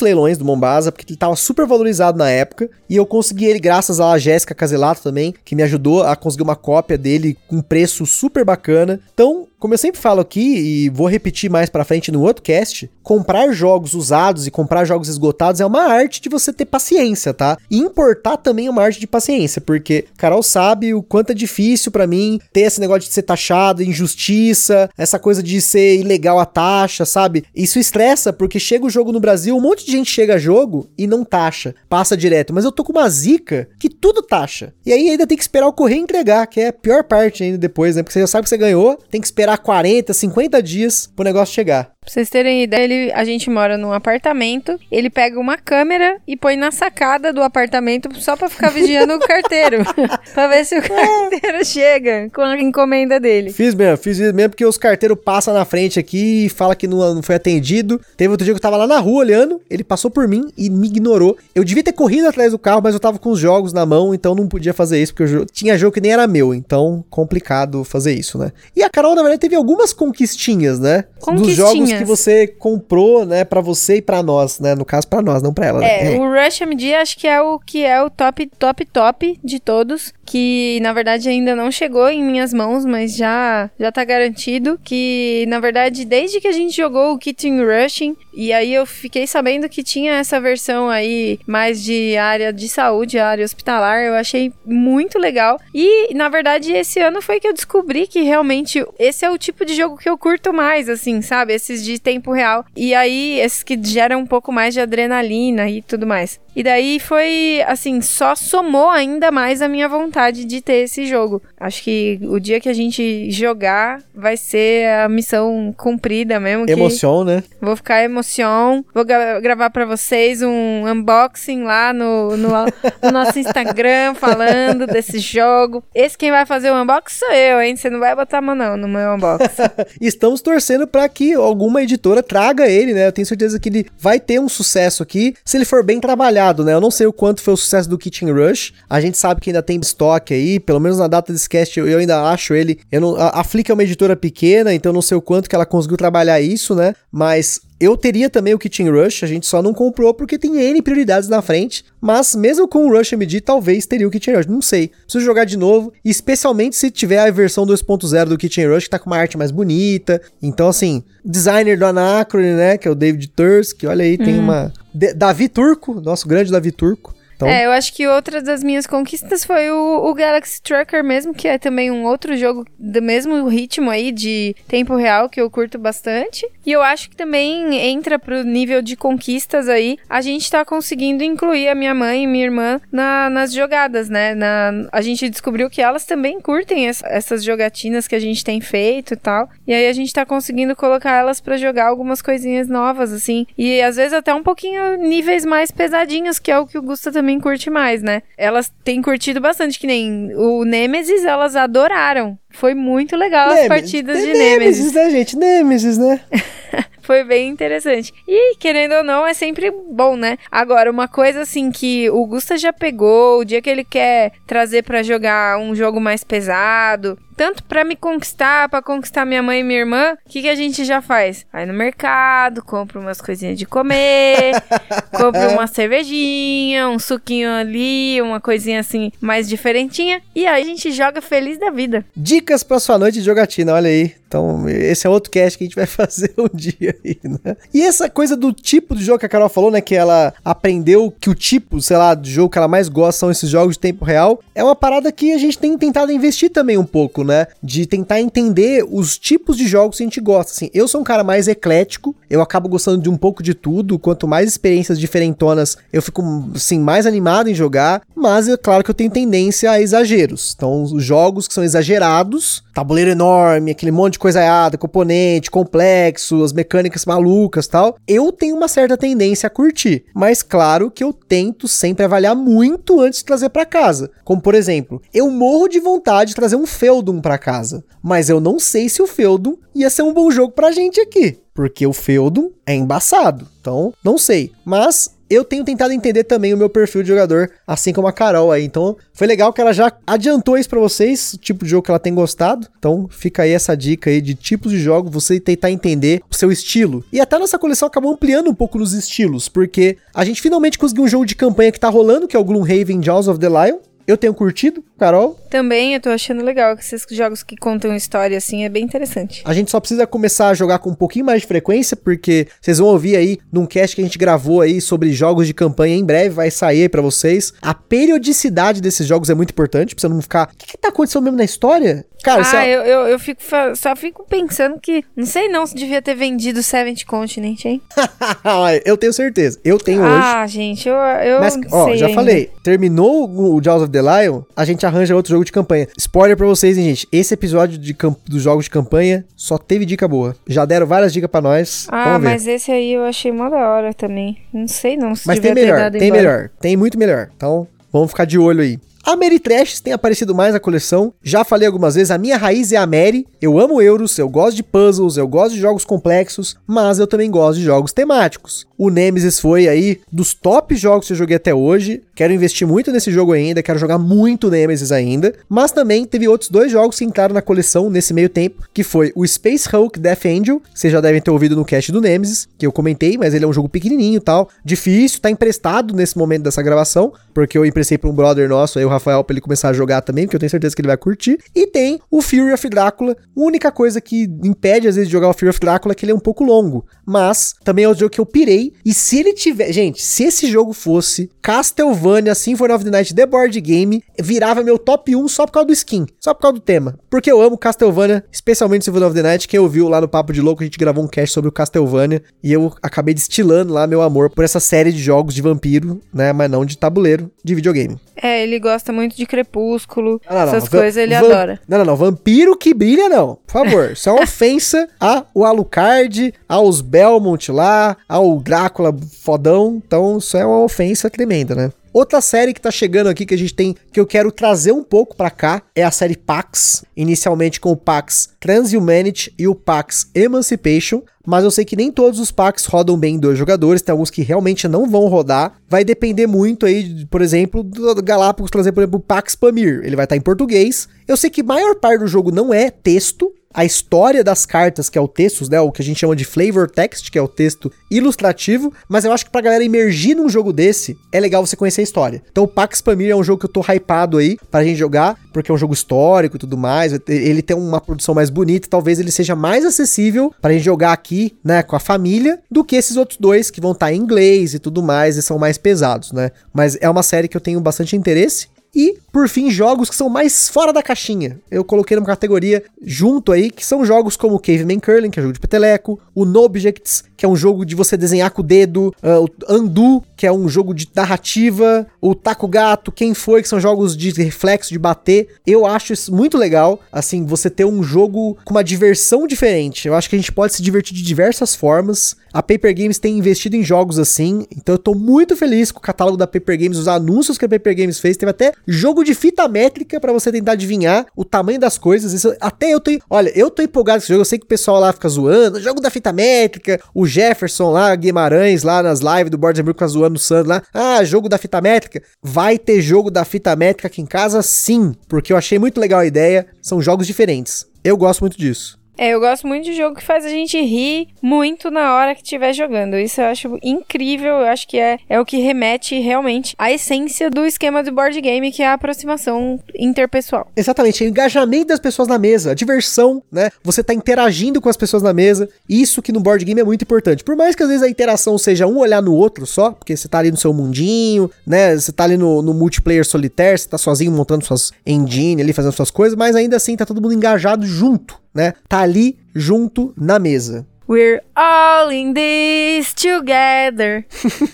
leilões do Mombasa, porque ele tava super valorizado na época, e eu consegui ele graças à Jéssica Caselato também, que me ajudou a conseguir uma cópia dele com preço super bacana. Então, como eu sempre falo aqui, e vou repetir mais pra frente no outro cast, comprar jogos usados e comprar jogos esgotados é uma arte de você ter paciência, tá? E importar também é uma arte de paciência, porque Carol sabe o quanto é difícil para mim ter esse negócio de ser taxado, injustiça, essa coisa de ser ilegal a taxa, sabe? Isso estressa, porque chega o jogo no Brasil, um monte de gente chega a jogo e não taxa, passa direto. Mas eu tô com uma zica que tudo taxa. E aí ainda tem que esperar o correio entregar, que é a pior parte ainda depois, né? Porque você já sabe que você ganhou, tem que esperar 40, 50 dias pro negócio chegar. Pra vocês terem ideia, ele, a gente mora num apartamento, ele pega uma câmera e põe na sacada do apartamento só pra ficar vigiando o carteiro. pra ver se o carteiro chega com a encomenda dele. Fiz mesmo, fiz isso mesmo porque os carteiros passam na frente aqui e fala que não, não foi atendido. Teve outro dia que eu tava lá na rua olhando, ele passou por mim e me ignorou. Eu devia ter corrido atrás do carro, mas eu tava com os jogos na mão, então não podia fazer isso, porque eu tinha jogo que nem era meu, então complicado fazer isso, né? E a Carol, na verdade, teve algumas conquistinhas, né? Dos jogos que você comprou, né, para você e para nós, né? No caso para nós, não para ela. É, né? o Rush MD acho que é o que é o top, top, top de todos, que na verdade ainda não chegou em minhas mãos, mas já já tá garantido que na verdade desde que a gente jogou o Kitten Rushing e aí eu fiquei sabendo que tinha essa versão aí mais de área de saúde, área hospitalar, eu achei muito legal. E na verdade esse ano foi que eu descobri que realmente esse é o tipo de jogo que eu curto mais, assim, sabe? Esses de tempo real. E aí, esses que geram um pouco mais de adrenalina e tudo mais. E daí foi, assim, só somou ainda mais a minha vontade de ter esse jogo. Acho que o dia que a gente jogar vai ser a missão cumprida mesmo. Emoção, né? Vou ficar emoção. Vou gra gravar para vocês um unboxing lá no, no, no nosso Instagram falando desse jogo. Esse quem vai fazer o unboxing sou eu, hein? Você não vai botar a mão não no meu unboxing. Estamos torcendo para que alguma editora traga ele, né? Eu tenho certeza que ele vai ter um sucesso aqui, se ele for bem trabalhado né? Eu não sei o quanto foi o sucesso do Kitchen Rush. A gente sabe que ainda tem estoque aí, pelo menos na data desse cast eu, ainda acho ele. Eu não, a, a Flick é uma editora pequena, então eu não sei o quanto que ela conseguiu trabalhar isso, né? Mas eu teria também o Kitchen Rush, a gente só não comprou porque tem N prioridades na frente. Mas mesmo com o Rush MD, talvez teria o Kitchen Rush. Não sei. Preciso jogar de novo. Especialmente se tiver a versão 2.0 do Kitchen Rush, que tá com uma arte mais bonita. Então, assim, designer do Anacron, né? Que é o David Tursky. Olha aí, tem uma. D Davi Turco, nosso grande Davi Turco. Então... É, eu acho que outra das minhas conquistas foi o, o, Galaxy Tracker mesmo, que é também um outro jogo do mesmo ritmo aí de tempo real que eu curto bastante. E eu acho que também entra pro nível de conquistas aí, a gente tá conseguindo incluir a minha mãe e minha irmã na, nas jogadas, né? Na, a gente descobriu que elas também curtem essa, essas jogatinas que a gente tem feito e tal. E aí a gente tá conseguindo colocar elas para jogar algumas coisinhas novas, assim. E às vezes até um pouquinho níveis mais pesadinhos, que é o que o Gusta também também curte mais, né? Elas têm curtido bastante, que nem o Nemesis, elas adoraram. Foi muito legal Nemesis, as partidas de Nemesis. Nemesis, né, gente? Nemesis, né? Foi bem interessante. E, querendo ou não, é sempre bom, né? Agora, uma coisa assim que o Gusta já pegou, o dia que ele quer trazer para jogar um jogo mais pesado, tanto para me conquistar, para conquistar minha mãe e minha irmã, o que, que a gente já faz? Vai no mercado, compra umas coisinhas de comer, compra uma cervejinha, um suquinho ali, uma coisinha assim mais diferentinha, e aí a gente joga feliz da vida. Dicas pra sua noite de jogatina, olha aí. Então, esse é outro cast que a gente vai fazer um dia aí, né? E essa coisa do tipo de jogo que a Carol falou, né? Que ela aprendeu que o tipo, sei lá, de jogo que ela mais gosta são esses jogos de tempo real. É uma parada que a gente tem tentado investir também um pouco, né? De tentar entender os tipos de jogos que a gente gosta. Assim, eu sou um cara mais eclético, eu acabo gostando de um pouco de tudo. Quanto mais experiências diferentonas, eu fico, assim, mais animado em jogar. Mas é claro que eu tenho tendência a exageros. Então, os jogos que são exagerados, tabuleiro enorme, aquele monte de coisa errada, componente, complexo, as mecânicas malucas tal, eu tenho uma certa tendência a curtir. Mas claro que eu tento sempre avaliar muito antes de trazer para casa. Como por exemplo, eu morro de vontade de trazer um Feudum para casa, mas eu não sei se o Feudum ia ser um bom jogo pra gente aqui, porque o Feudum é embaçado. Então, não sei. Mas eu tenho tentado entender também o meu perfil de jogador, assim como a Carol aí. Então, foi legal que ela já adiantou isso para vocês, o tipo de jogo que ela tem gostado. Então, fica aí essa dica aí de tipos de jogo, você tentar entender o seu estilo. E até nossa coleção acabou ampliando um pouco nos estilos, porque a gente finalmente conseguiu um jogo de campanha que tá rolando, que é o Gloomhaven Jaws of the Lion. Eu tenho curtido, Carol. Também, eu tô achando legal que esses jogos que contam história assim é bem interessante. A gente só precisa começar a jogar com um pouquinho mais de frequência, porque vocês vão ouvir aí num cast que a gente gravou aí sobre jogos de campanha em breve, vai sair aí pra vocês. A periodicidade desses jogos é muito importante, pra você não ficar. O que, que tá acontecendo mesmo na história? Cara, ah, é... eu, eu, eu fico, só fico pensando que. Não sei não se devia ter vendido Seventh Continent, hein? eu tenho certeza. Eu tenho ah, hoje. Ah, gente, eu, eu Mas, ó, já ainda. falei. Terminou o Jaws of the Lion, a gente arranja outro jogo de campanha. Spoiler pra vocês, hein, gente. Esse episódio de dos jogos de campanha só teve dica boa. Já deram várias dicas pra nós. Ah, mas esse aí eu achei mó da hora também. Não sei não se Mas tem melhor, tem embora. melhor. Tem muito melhor. Então, vamos ficar de olho aí. A Mary Trash tem aparecido mais na coleção. Já falei algumas vezes, a minha raiz é a Mary. Eu amo euros, eu gosto de puzzles, eu gosto de jogos complexos, mas eu também gosto de jogos temáticos. O Nemesis foi aí dos top jogos que eu joguei até hoje. Quero investir muito nesse jogo ainda, quero jogar muito Nemesis ainda. Mas também teve outros dois jogos que entraram na coleção nesse meio tempo, que foi o Space Hulk Death Angel, vocês já devem ter ouvido no cast do Nemesis, que eu comentei, mas ele é um jogo pequenininho tal, difícil, tá emprestado nesse momento dessa gravação, porque eu emprestei para um brother nosso, aí o Rafael, pra ele começar a jogar também, porque eu tenho certeza que ele vai curtir. E tem o Fury of Drácula. Única coisa que impede, às vezes, de jogar o Fury of Drácula é que ele é um pouco longo. Mas também é o jogo que eu pirei. E se ele tiver. Gente, se esse jogo fosse Castlevania Symphony of the Night The Board Game, virava meu top 1 só por causa do skin. Só por causa do tema. Porque eu amo Castlevania, especialmente Symphony of the Night. Quem ouviu lá no Papo de Louco, a gente gravou um cast sobre o Castlevania. E eu acabei destilando lá meu amor por essa série de jogos de vampiro, né? Mas não de tabuleiro, de videogame. É, ele gosta muito de Crepúsculo, não, não, essas não. coisas ele adora. Não, não, não. Vampiro que brilha, não. Por favor. Isso é uma ofensa ao Alucard, aos Belmont lá, ao Drácula fodão. Então, isso é uma ofensa tremenda, né? Outra série que tá chegando aqui que a gente tem, que eu quero trazer um pouco para cá, é a série Pax, inicialmente com o Pax Transhumanity e o Pax Emancipation, mas eu sei que nem todos os packs rodam bem em dois jogadores, tem alguns que realmente não vão rodar. Vai depender muito aí, por exemplo, do Galápagos trazer, por exemplo, o Pax Pamir. Ele vai estar tá em português. Eu sei que a maior parte do jogo não é texto, a história das cartas, que é o texto, né, o que a gente chama de flavor text, que é o texto ilustrativo, mas eu acho que pra galera emergir num jogo desse, é legal você conhecer a história. Então o Pax Pamir é um jogo que eu tô hypado aí pra gente jogar, porque é um jogo histórico e tudo mais, ele tem uma produção mais bonita, talvez ele seja mais acessível pra gente jogar aqui, né, com a família, do que esses outros dois que vão estar tá em inglês e tudo mais e são mais pesados, né? Mas é uma série que eu tenho bastante interesse e, por fim, jogos que são mais fora da caixinha. Eu coloquei numa categoria junto aí, que são jogos como Caveman Curling, que é jogo de peteleco, o Nobjects, que é um jogo de você desenhar com o dedo, uh, o Andu, que é um jogo de narrativa, o Taco Gato, Quem Foi, que são jogos de reflexo, de bater. Eu acho isso muito legal, assim, você ter um jogo com uma diversão diferente. Eu acho que a gente pode se divertir de diversas formas. A Paper Games tem investido em jogos assim, então eu tô muito feliz com o catálogo da Paper Games, os anúncios que a Paper Games fez. Teve até jogo de fita métrica para você tentar adivinhar o tamanho das coisas. Isso, até eu tô, olha, eu tô empolgado com esse jogo, eu sei que o pessoal lá fica zoando, jogo da fita métrica, o Jefferson lá, Guimarães lá nas lives do Board fica zoando o Sandro lá. Ah, jogo da fita métrica. Vai ter jogo da fita métrica aqui em casa sim, porque eu achei muito legal a ideia, são jogos diferentes. Eu gosto muito disso. É, eu gosto muito de jogo que faz a gente rir muito na hora que estiver jogando. Isso eu acho incrível. Eu acho que é, é o que remete realmente à essência do esquema do board game, que é a aproximação interpessoal. Exatamente, é o engajamento das pessoas na mesa, a diversão, né? Você tá interagindo com as pessoas na mesa. Isso que no board game é muito importante. Por mais que às vezes a interação seja um olhar no outro só, porque você tá ali no seu mundinho, né? Você tá ali no, no multiplayer solitário, você tá sozinho montando suas engine ali, fazendo suas coisas, mas ainda assim tá todo mundo engajado junto né? Tá ali junto na mesa. We're all in this together.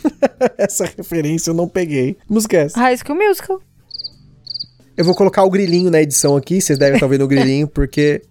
essa referência eu não peguei. Música é essa? High School Musical. Eu vou colocar o grilinho na edição aqui, vocês devem estar vendo o grilinho, porque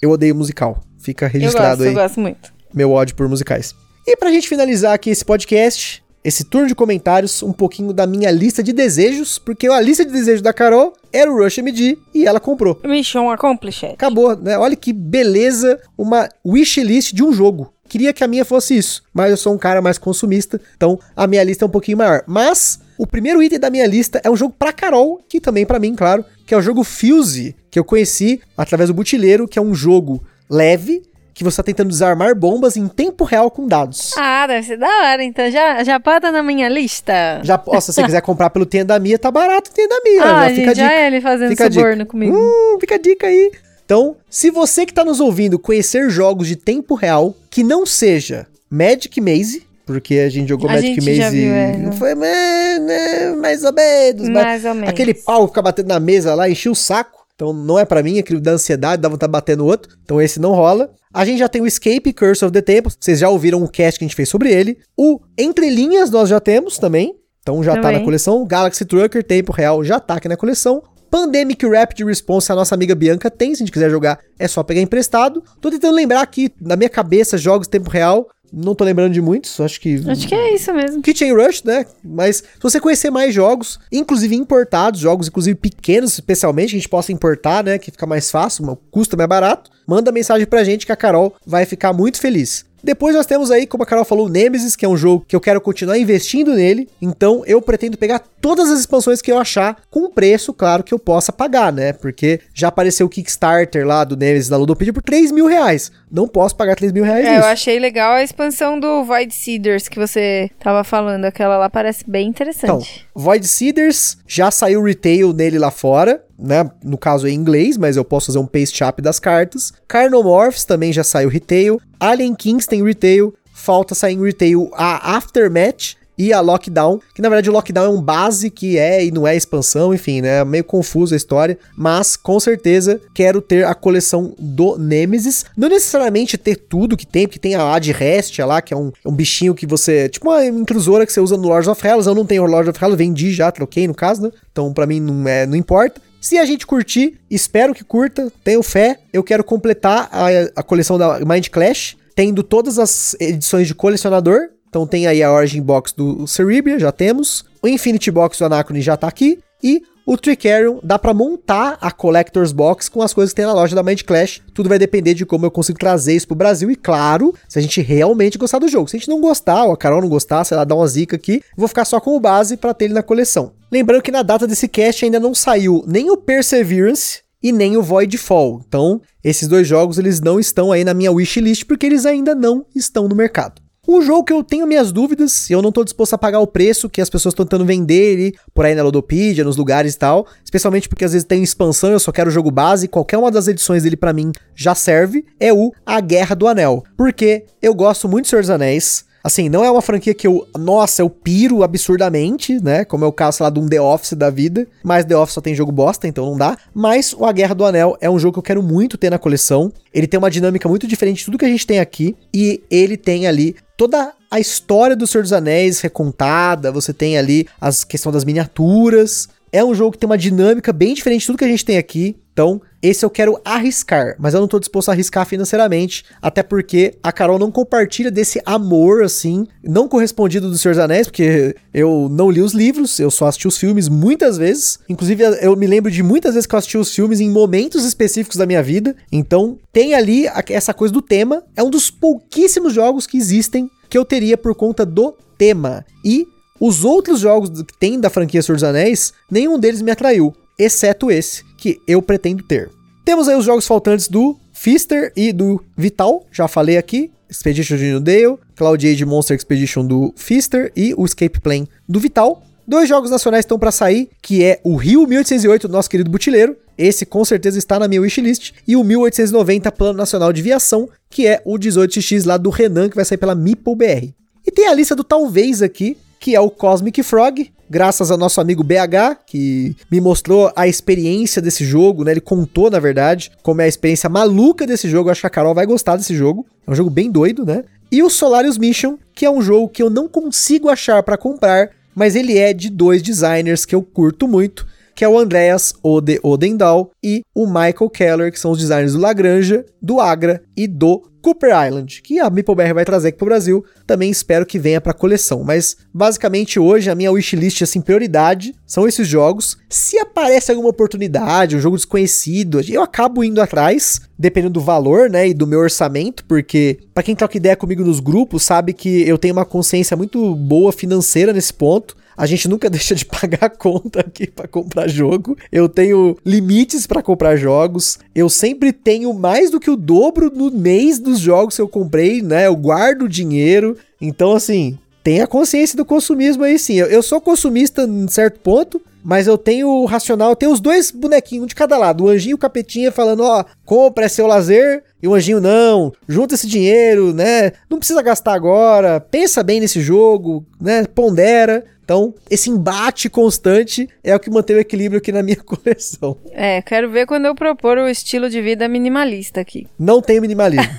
eu odeio musical. Fica registrado eu aí. gosto, Eu gosto muito. Meu ódio por musicais. E pra gente finalizar aqui esse podcast, esse turno de comentários, um pouquinho da minha lista de desejos, porque a lista de desejos da Carol era o Rush MD e ela comprou. Mission accomplished. Acabou, né? Olha que beleza, uma wishlist de um jogo. Queria que a minha fosse isso, mas eu sou um cara mais consumista, então a minha lista é um pouquinho maior. Mas o primeiro item da minha lista é um jogo pra Carol, que também para mim, claro, que é o jogo Fuse, que eu conheci através do Butileiro, que é um jogo leve, que você tá tentando desarmar bombas em tempo real com dados. Ah, deve ser da hora. Então já, já pode estar na minha lista. Já, ó, se você quiser comprar pelo Tenda Mia, tá barato o Tenda Mia. Ah, já fica a já dica. é ele fazendo Fica suborno comigo. Hum, fica a dica aí. Então, se você que tá nos ouvindo conhecer jogos de tempo real que não seja Magic Maze, porque a gente jogou A Magic gente Maze já viu, é, não- foi né, né, mais ou menos, Mais ou menos. aquele pau ficar batendo na mesa lá, enchia o saco. Então não é pra mim, aquilo da ansiedade, dá vontade de bater no outro. Então esse não rola. A gente já tem o Escape Curse of the Temple. Vocês já ouviram o cast que a gente fez sobre ele. O Entre Linhas nós já temos também. Então já tá Também. na coleção. Galaxy Trucker, tempo real, já tá aqui na coleção. Pandemic Rapid Response, a nossa amiga Bianca tem. Se a gente quiser jogar, é só pegar emprestado. Tô tentando lembrar aqui, na minha cabeça, jogos tempo real. Não tô lembrando de muitos, acho que Acho que é isso mesmo. Kitchen Rush, né? Mas se você conhecer mais jogos, inclusive importados, jogos inclusive pequenos, especialmente, que a gente possa importar, né? Que fica mais fácil, custa mais barato, manda mensagem pra gente que a Carol vai ficar muito feliz. Depois nós temos aí, como a Carol falou, o Nemesis, que é um jogo que eu quero continuar investindo nele. Então eu pretendo pegar todas as expansões que eu achar com um preço, claro, que eu possa pagar, né? Porque já apareceu o Kickstarter lá do Nemesis na Ludopedia por 3 mil reais. Não posso pagar 3 mil reais É, eu achei legal a expansão do Void Seeders que você tava falando. Aquela lá parece bem Então, interessante. Void Seeders já saiu retail nele lá fora, né? No caso é em inglês, mas eu posso fazer um paste up das cartas. Carnomorphs também já saiu retail. Alien Kings tem retail. Falta sair em retail a Aftermath e a Lockdown, que na verdade o Lockdown é um base que é e não é expansão, enfim, né? Meio confuso a história, mas com certeza quero ter a coleção do Nemesis. Não necessariamente ter tudo que tem, porque tem a Ad Restia lá, que é um, um bichinho que você. Tipo uma intrusora que você usa no Lords of Hellas. Eu não tenho o Lords of Hellas, vendi já, troquei no caso, né? Então pra mim não, é, não importa. Se a gente curtir, espero que curta, tenho fé. Eu quero completar a, a coleção da Mind Clash, tendo todas as edições de colecionador. Então tem aí a Origin Box do Cerebria, já temos. O Infinity Box do Anacrone já tá aqui. E o Tricarion dá pra montar a Collector's Box com as coisas que tem na loja da Mind Clash. Tudo vai depender de como eu consigo trazer isso pro Brasil. E claro, se a gente realmente gostar do jogo. Se a gente não gostar, ou a Carol não gostar, sei lá, dá uma zica aqui, vou ficar só como base pra ter ele na coleção. Lembrando que na data desse cast ainda não saiu nem o Perseverance e nem o Voidfall. Então, esses dois jogos eles não estão aí na minha wishlist porque eles ainda não estão no mercado. Um jogo que eu tenho minhas dúvidas, e eu não tô disposto a pagar o preço que as pessoas estão tentando vender ele por aí na Ludopedia, nos lugares e tal, especialmente porque às vezes tem expansão, eu só quero o jogo base, qualquer uma das edições dele pra mim já serve, é o A Guerra do Anel. Porque eu gosto muito de Senhor dos Anéis, Assim, não é uma franquia que eu, nossa, eu piro absurdamente, né? Como é o caso, sei lá, de um The Office da vida. Mas The Office só tem jogo bosta, então não dá. Mas o A Guerra do Anel é um jogo que eu quero muito ter na coleção. Ele tem uma dinâmica muito diferente de tudo que a gente tem aqui. E ele tem ali toda a história do Senhor dos Anéis recontada. Você tem ali as questão das miniaturas. É um jogo que tem uma dinâmica bem diferente de tudo que a gente tem aqui. Então, esse eu quero arriscar, mas eu não tô disposto a arriscar financeiramente, até porque a Carol não compartilha desse amor, assim, não correspondido do Senhor dos Anéis, porque eu não li os livros, eu só assisti os filmes muitas vezes. Inclusive, eu me lembro de muitas vezes que eu assisti os filmes em momentos específicos da minha vida. Então, tem ali essa coisa do tema. É um dos pouquíssimos jogos que existem que eu teria por conta do tema. E os outros jogos que tem da franquia Senhor dos Anéis, nenhum deles me atraiu, exceto esse, que eu pretendo ter. Temos aí os jogos faltantes do Fister e do Vital, já falei aqui. Expedition de New Dale, Cloud Age Monster Expedition do Fister e o Escape Plane do Vital. Dois jogos nacionais estão para sair, que é o Rio 1808 do nosso querido Butileiro. Esse com certeza está na minha wishlist. E o 1890 Plano Nacional de Viação, que é o 18X lá do Renan, que vai sair pela Meeple BR. E tem a lista do talvez aqui, que é o Cosmic Frog, graças ao nosso amigo BH, que me mostrou a experiência desse jogo, né? Ele contou, na verdade, como é a experiência maluca desse jogo. Eu acho que a Carol vai gostar desse jogo. É um jogo bem doido, né? E o Solarius Mission, que é um jogo que eu não consigo achar para comprar, mas ele é de dois designers que eu curto muito, que é o Andreas Ode Odendahl e o Michael Keller, que são os designers do Lagranja, do Agra e do Cooper Island, que a MapleBR vai trazer aqui pro Brasil, também espero que venha para coleção. Mas basicamente hoje a minha wishlist assim prioridade são esses jogos. Se aparece alguma oportunidade, um jogo desconhecido, eu acabo indo atrás, dependendo do valor, né, e do meu orçamento, porque para quem troca ideia comigo nos grupos sabe que eu tenho uma consciência muito boa financeira nesse ponto. A gente nunca deixa de pagar a conta aqui para comprar jogo. Eu tenho limites para comprar jogos. Eu sempre tenho mais do que o dobro no mês dos jogos que eu comprei, né? Eu guardo dinheiro. Então, assim, tenha consciência do consumismo aí sim. Eu, sou consumista em certo ponto, mas eu tenho o racional, eu tenho os dois bonequinhos, um de cada lado. O anjinho e o capetinha falando, ó, compra, é seu lazer. E o anjinho, não, junta esse dinheiro, né? Não precisa gastar agora, pensa bem nesse jogo, né? Pondera. Então, esse embate constante é o que mantém o equilíbrio aqui na minha coleção. É, quero ver quando eu propor o estilo de vida minimalista aqui. Não tem minimalismo.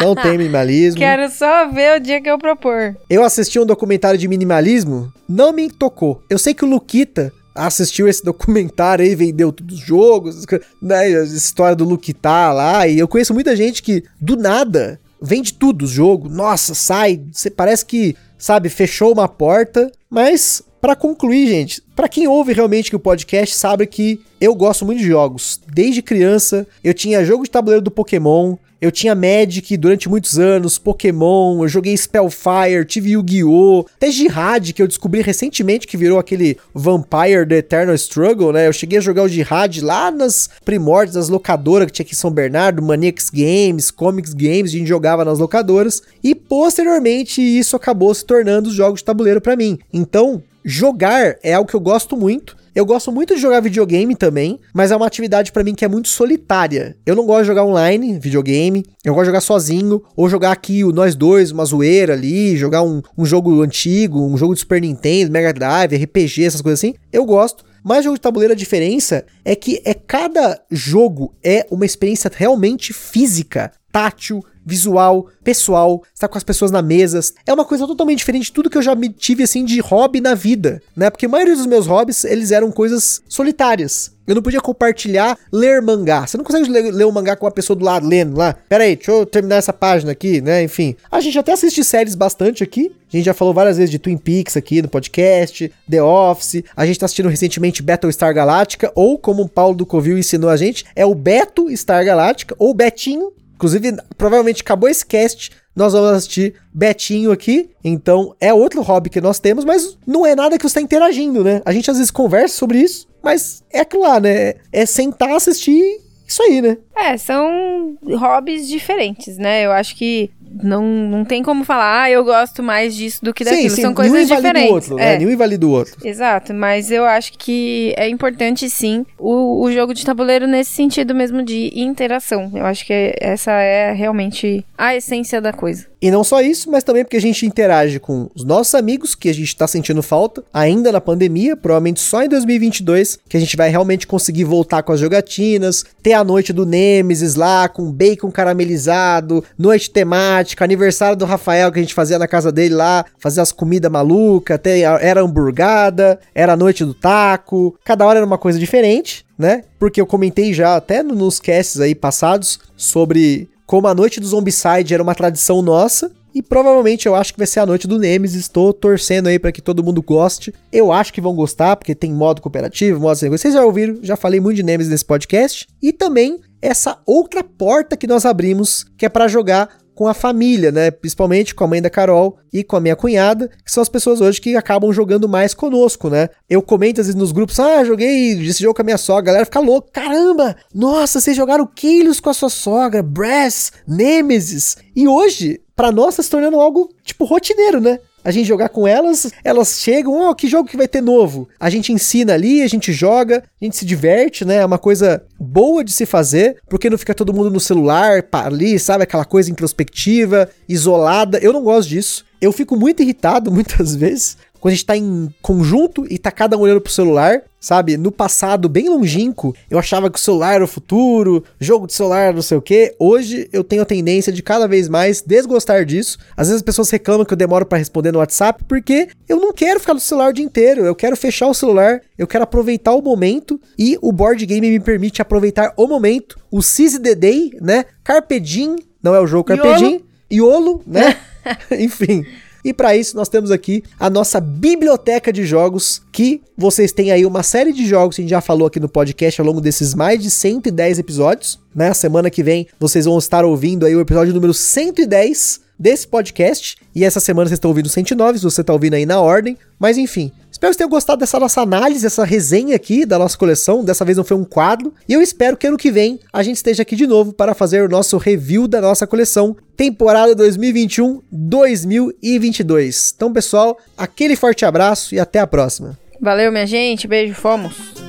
Não tem minimalismo. Quero só ver o dia que eu propor. Eu assisti um documentário de minimalismo, não me tocou. Eu sei que o Luquita assistiu esse documentário aí, vendeu todos os jogos, né, a história do Luquita lá, e eu conheço muita gente que, do nada, vende tudo o jogo, nossa, sai, você parece que sabe, fechou uma porta. Mas, para concluir, gente, para quem ouve realmente que o podcast sabe que eu gosto muito de jogos. Desde criança, eu tinha jogo de tabuleiro do Pokémon, eu tinha Magic durante muitos anos, Pokémon, eu joguei Spellfire, tive Yu-Gi-Oh! Até Jihad, que eu descobri recentemente que virou aquele Vampire The Eternal Struggle, né? Eu cheguei a jogar o Jihad lá nas primórdias das locadoras que tinha aqui em São Bernardo, Maniacs Games, Comics Games, a gente jogava nas locadoras. E posteriormente isso acabou se tornando os jogos de tabuleiro para mim. Então, jogar é algo que eu gosto muito. Eu gosto muito de jogar videogame também, mas é uma atividade para mim que é muito solitária. Eu não gosto de jogar online, videogame. Eu gosto de jogar sozinho, ou jogar aqui o nós dois, uma zoeira ali, jogar um, um jogo antigo, um jogo de Super Nintendo, Mega Drive, RPG, essas coisas assim. Eu gosto. Mas jogo de tabuleiro, a diferença é que é cada jogo é uma experiência realmente física, tátil, visual, pessoal, estar com as pessoas na mesa. É uma coisa totalmente diferente de tudo que eu já me tive assim de hobby na vida, né? Porque a maioria dos meus hobbies, eles eram coisas solitárias. Eu não podia compartilhar, ler mangá. Você não consegue ler, ler um mangá com uma pessoa do lado lendo lá. Pera aí, deixa eu terminar essa página aqui, né? Enfim. A gente até assiste séries bastante aqui. A gente já falou várias vezes de Twin Peaks aqui no podcast, The Office. A gente tá assistindo recentemente Battlestar Galactica, ou como o Paulo do Covil ensinou a gente, é o Beto Star Galactica, ou Betinho, Inclusive, provavelmente acabou esse cast, nós vamos assistir Betinho aqui. Então, é outro hobby que nós temos, mas não é nada que você está interagindo, né? A gente às vezes conversa sobre isso, mas é lá, né? É sentar, assistir isso aí, né? É, são hobbies diferentes, né? Eu acho que não, não tem como falar, ah, eu gosto mais disso do que daquilo. Sim, sim, São coisas nenhum diferentes. Outro, é. né? Nenhum invalida o outro. Exato, mas eu acho que é importante sim o, o jogo de tabuleiro nesse sentido mesmo de interação. Eu acho que essa é realmente a essência da coisa. E não só isso, mas também porque a gente interage com os nossos amigos, que a gente está sentindo falta, ainda na pandemia, provavelmente só em 2022, que a gente vai realmente conseguir voltar com as jogatinas, ter a noite do Nemesis lá, com bacon caramelizado, noite temática, aniversário do Rafael que a gente fazia na casa dele lá, fazia as comidas malucas, era hamburgada, era a noite do taco, cada hora era uma coisa diferente. né? Porque eu comentei já até nos casts aí passados sobre como a noite do Zombicide era uma tradição nossa. E provavelmente eu acho que vai ser a noite do Nemesis. Estou torcendo aí para que todo mundo goste. Eu acho que vão gostar, porque tem modo cooperativo, modo sem Vocês já ouviram, já falei muito de Nemesis nesse podcast. E também essa outra porta que nós abrimos, que é para jogar com a família, né? Principalmente com a mãe da Carol e com a minha cunhada, que são as pessoas hoje que acabam jogando mais conosco, né? Eu comento às vezes nos grupos, ah, joguei esse jogo com a minha sogra, a galera fica louca, caramba! Nossa, vocês jogaram Kills com a sua sogra, Brass, Nemesis. E hoje, para nós, tá se tornando algo, tipo, rotineiro, né? A gente jogar com elas, elas chegam, oh, que jogo que vai ter novo? A gente ensina ali, a gente joga, a gente se diverte, né? É uma coisa boa de se fazer, porque não fica todo mundo no celular, ali, sabe? Aquela coisa introspectiva, isolada. Eu não gosto disso. Eu fico muito irritado muitas vezes quando a gente tá em conjunto e tá cada um olhando pro celular, sabe? No passado, bem longínquo, eu achava que o celular era o futuro, jogo de celular não sei o que. Hoje eu tenho a tendência de cada vez mais desgostar disso. Às vezes as pessoas reclamam que eu demoro para responder no WhatsApp porque eu não quero ficar no celular o dia inteiro. Eu quero fechar o celular, eu quero aproveitar o momento e o board game me permite aproveitar o momento. O Seize the Day, né? Carpe Diem, não é o jogo Carpe Diem. Iolo, né? Enfim. E para isso nós temos aqui a nossa biblioteca de jogos, que vocês têm aí uma série de jogos que a gente já falou aqui no podcast ao longo desses mais de 110 episódios. Na né? semana que vem vocês vão estar ouvindo aí o episódio número 110 desse podcast. E essa semana vocês estão ouvindo 109, se você está ouvindo aí na ordem. Mas enfim, Espero que vocês tenham gostado dessa nossa análise, essa resenha aqui da nossa coleção. Dessa vez não foi um quadro. E eu espero que ano que vem a gente esteja aqui de novo para fazer o nosso review da nossa coleção, temporada 2021-2022. Então, pessoal, aquele forte abraço e até a próxima. Valeu, minha gente. Beijo, fomos.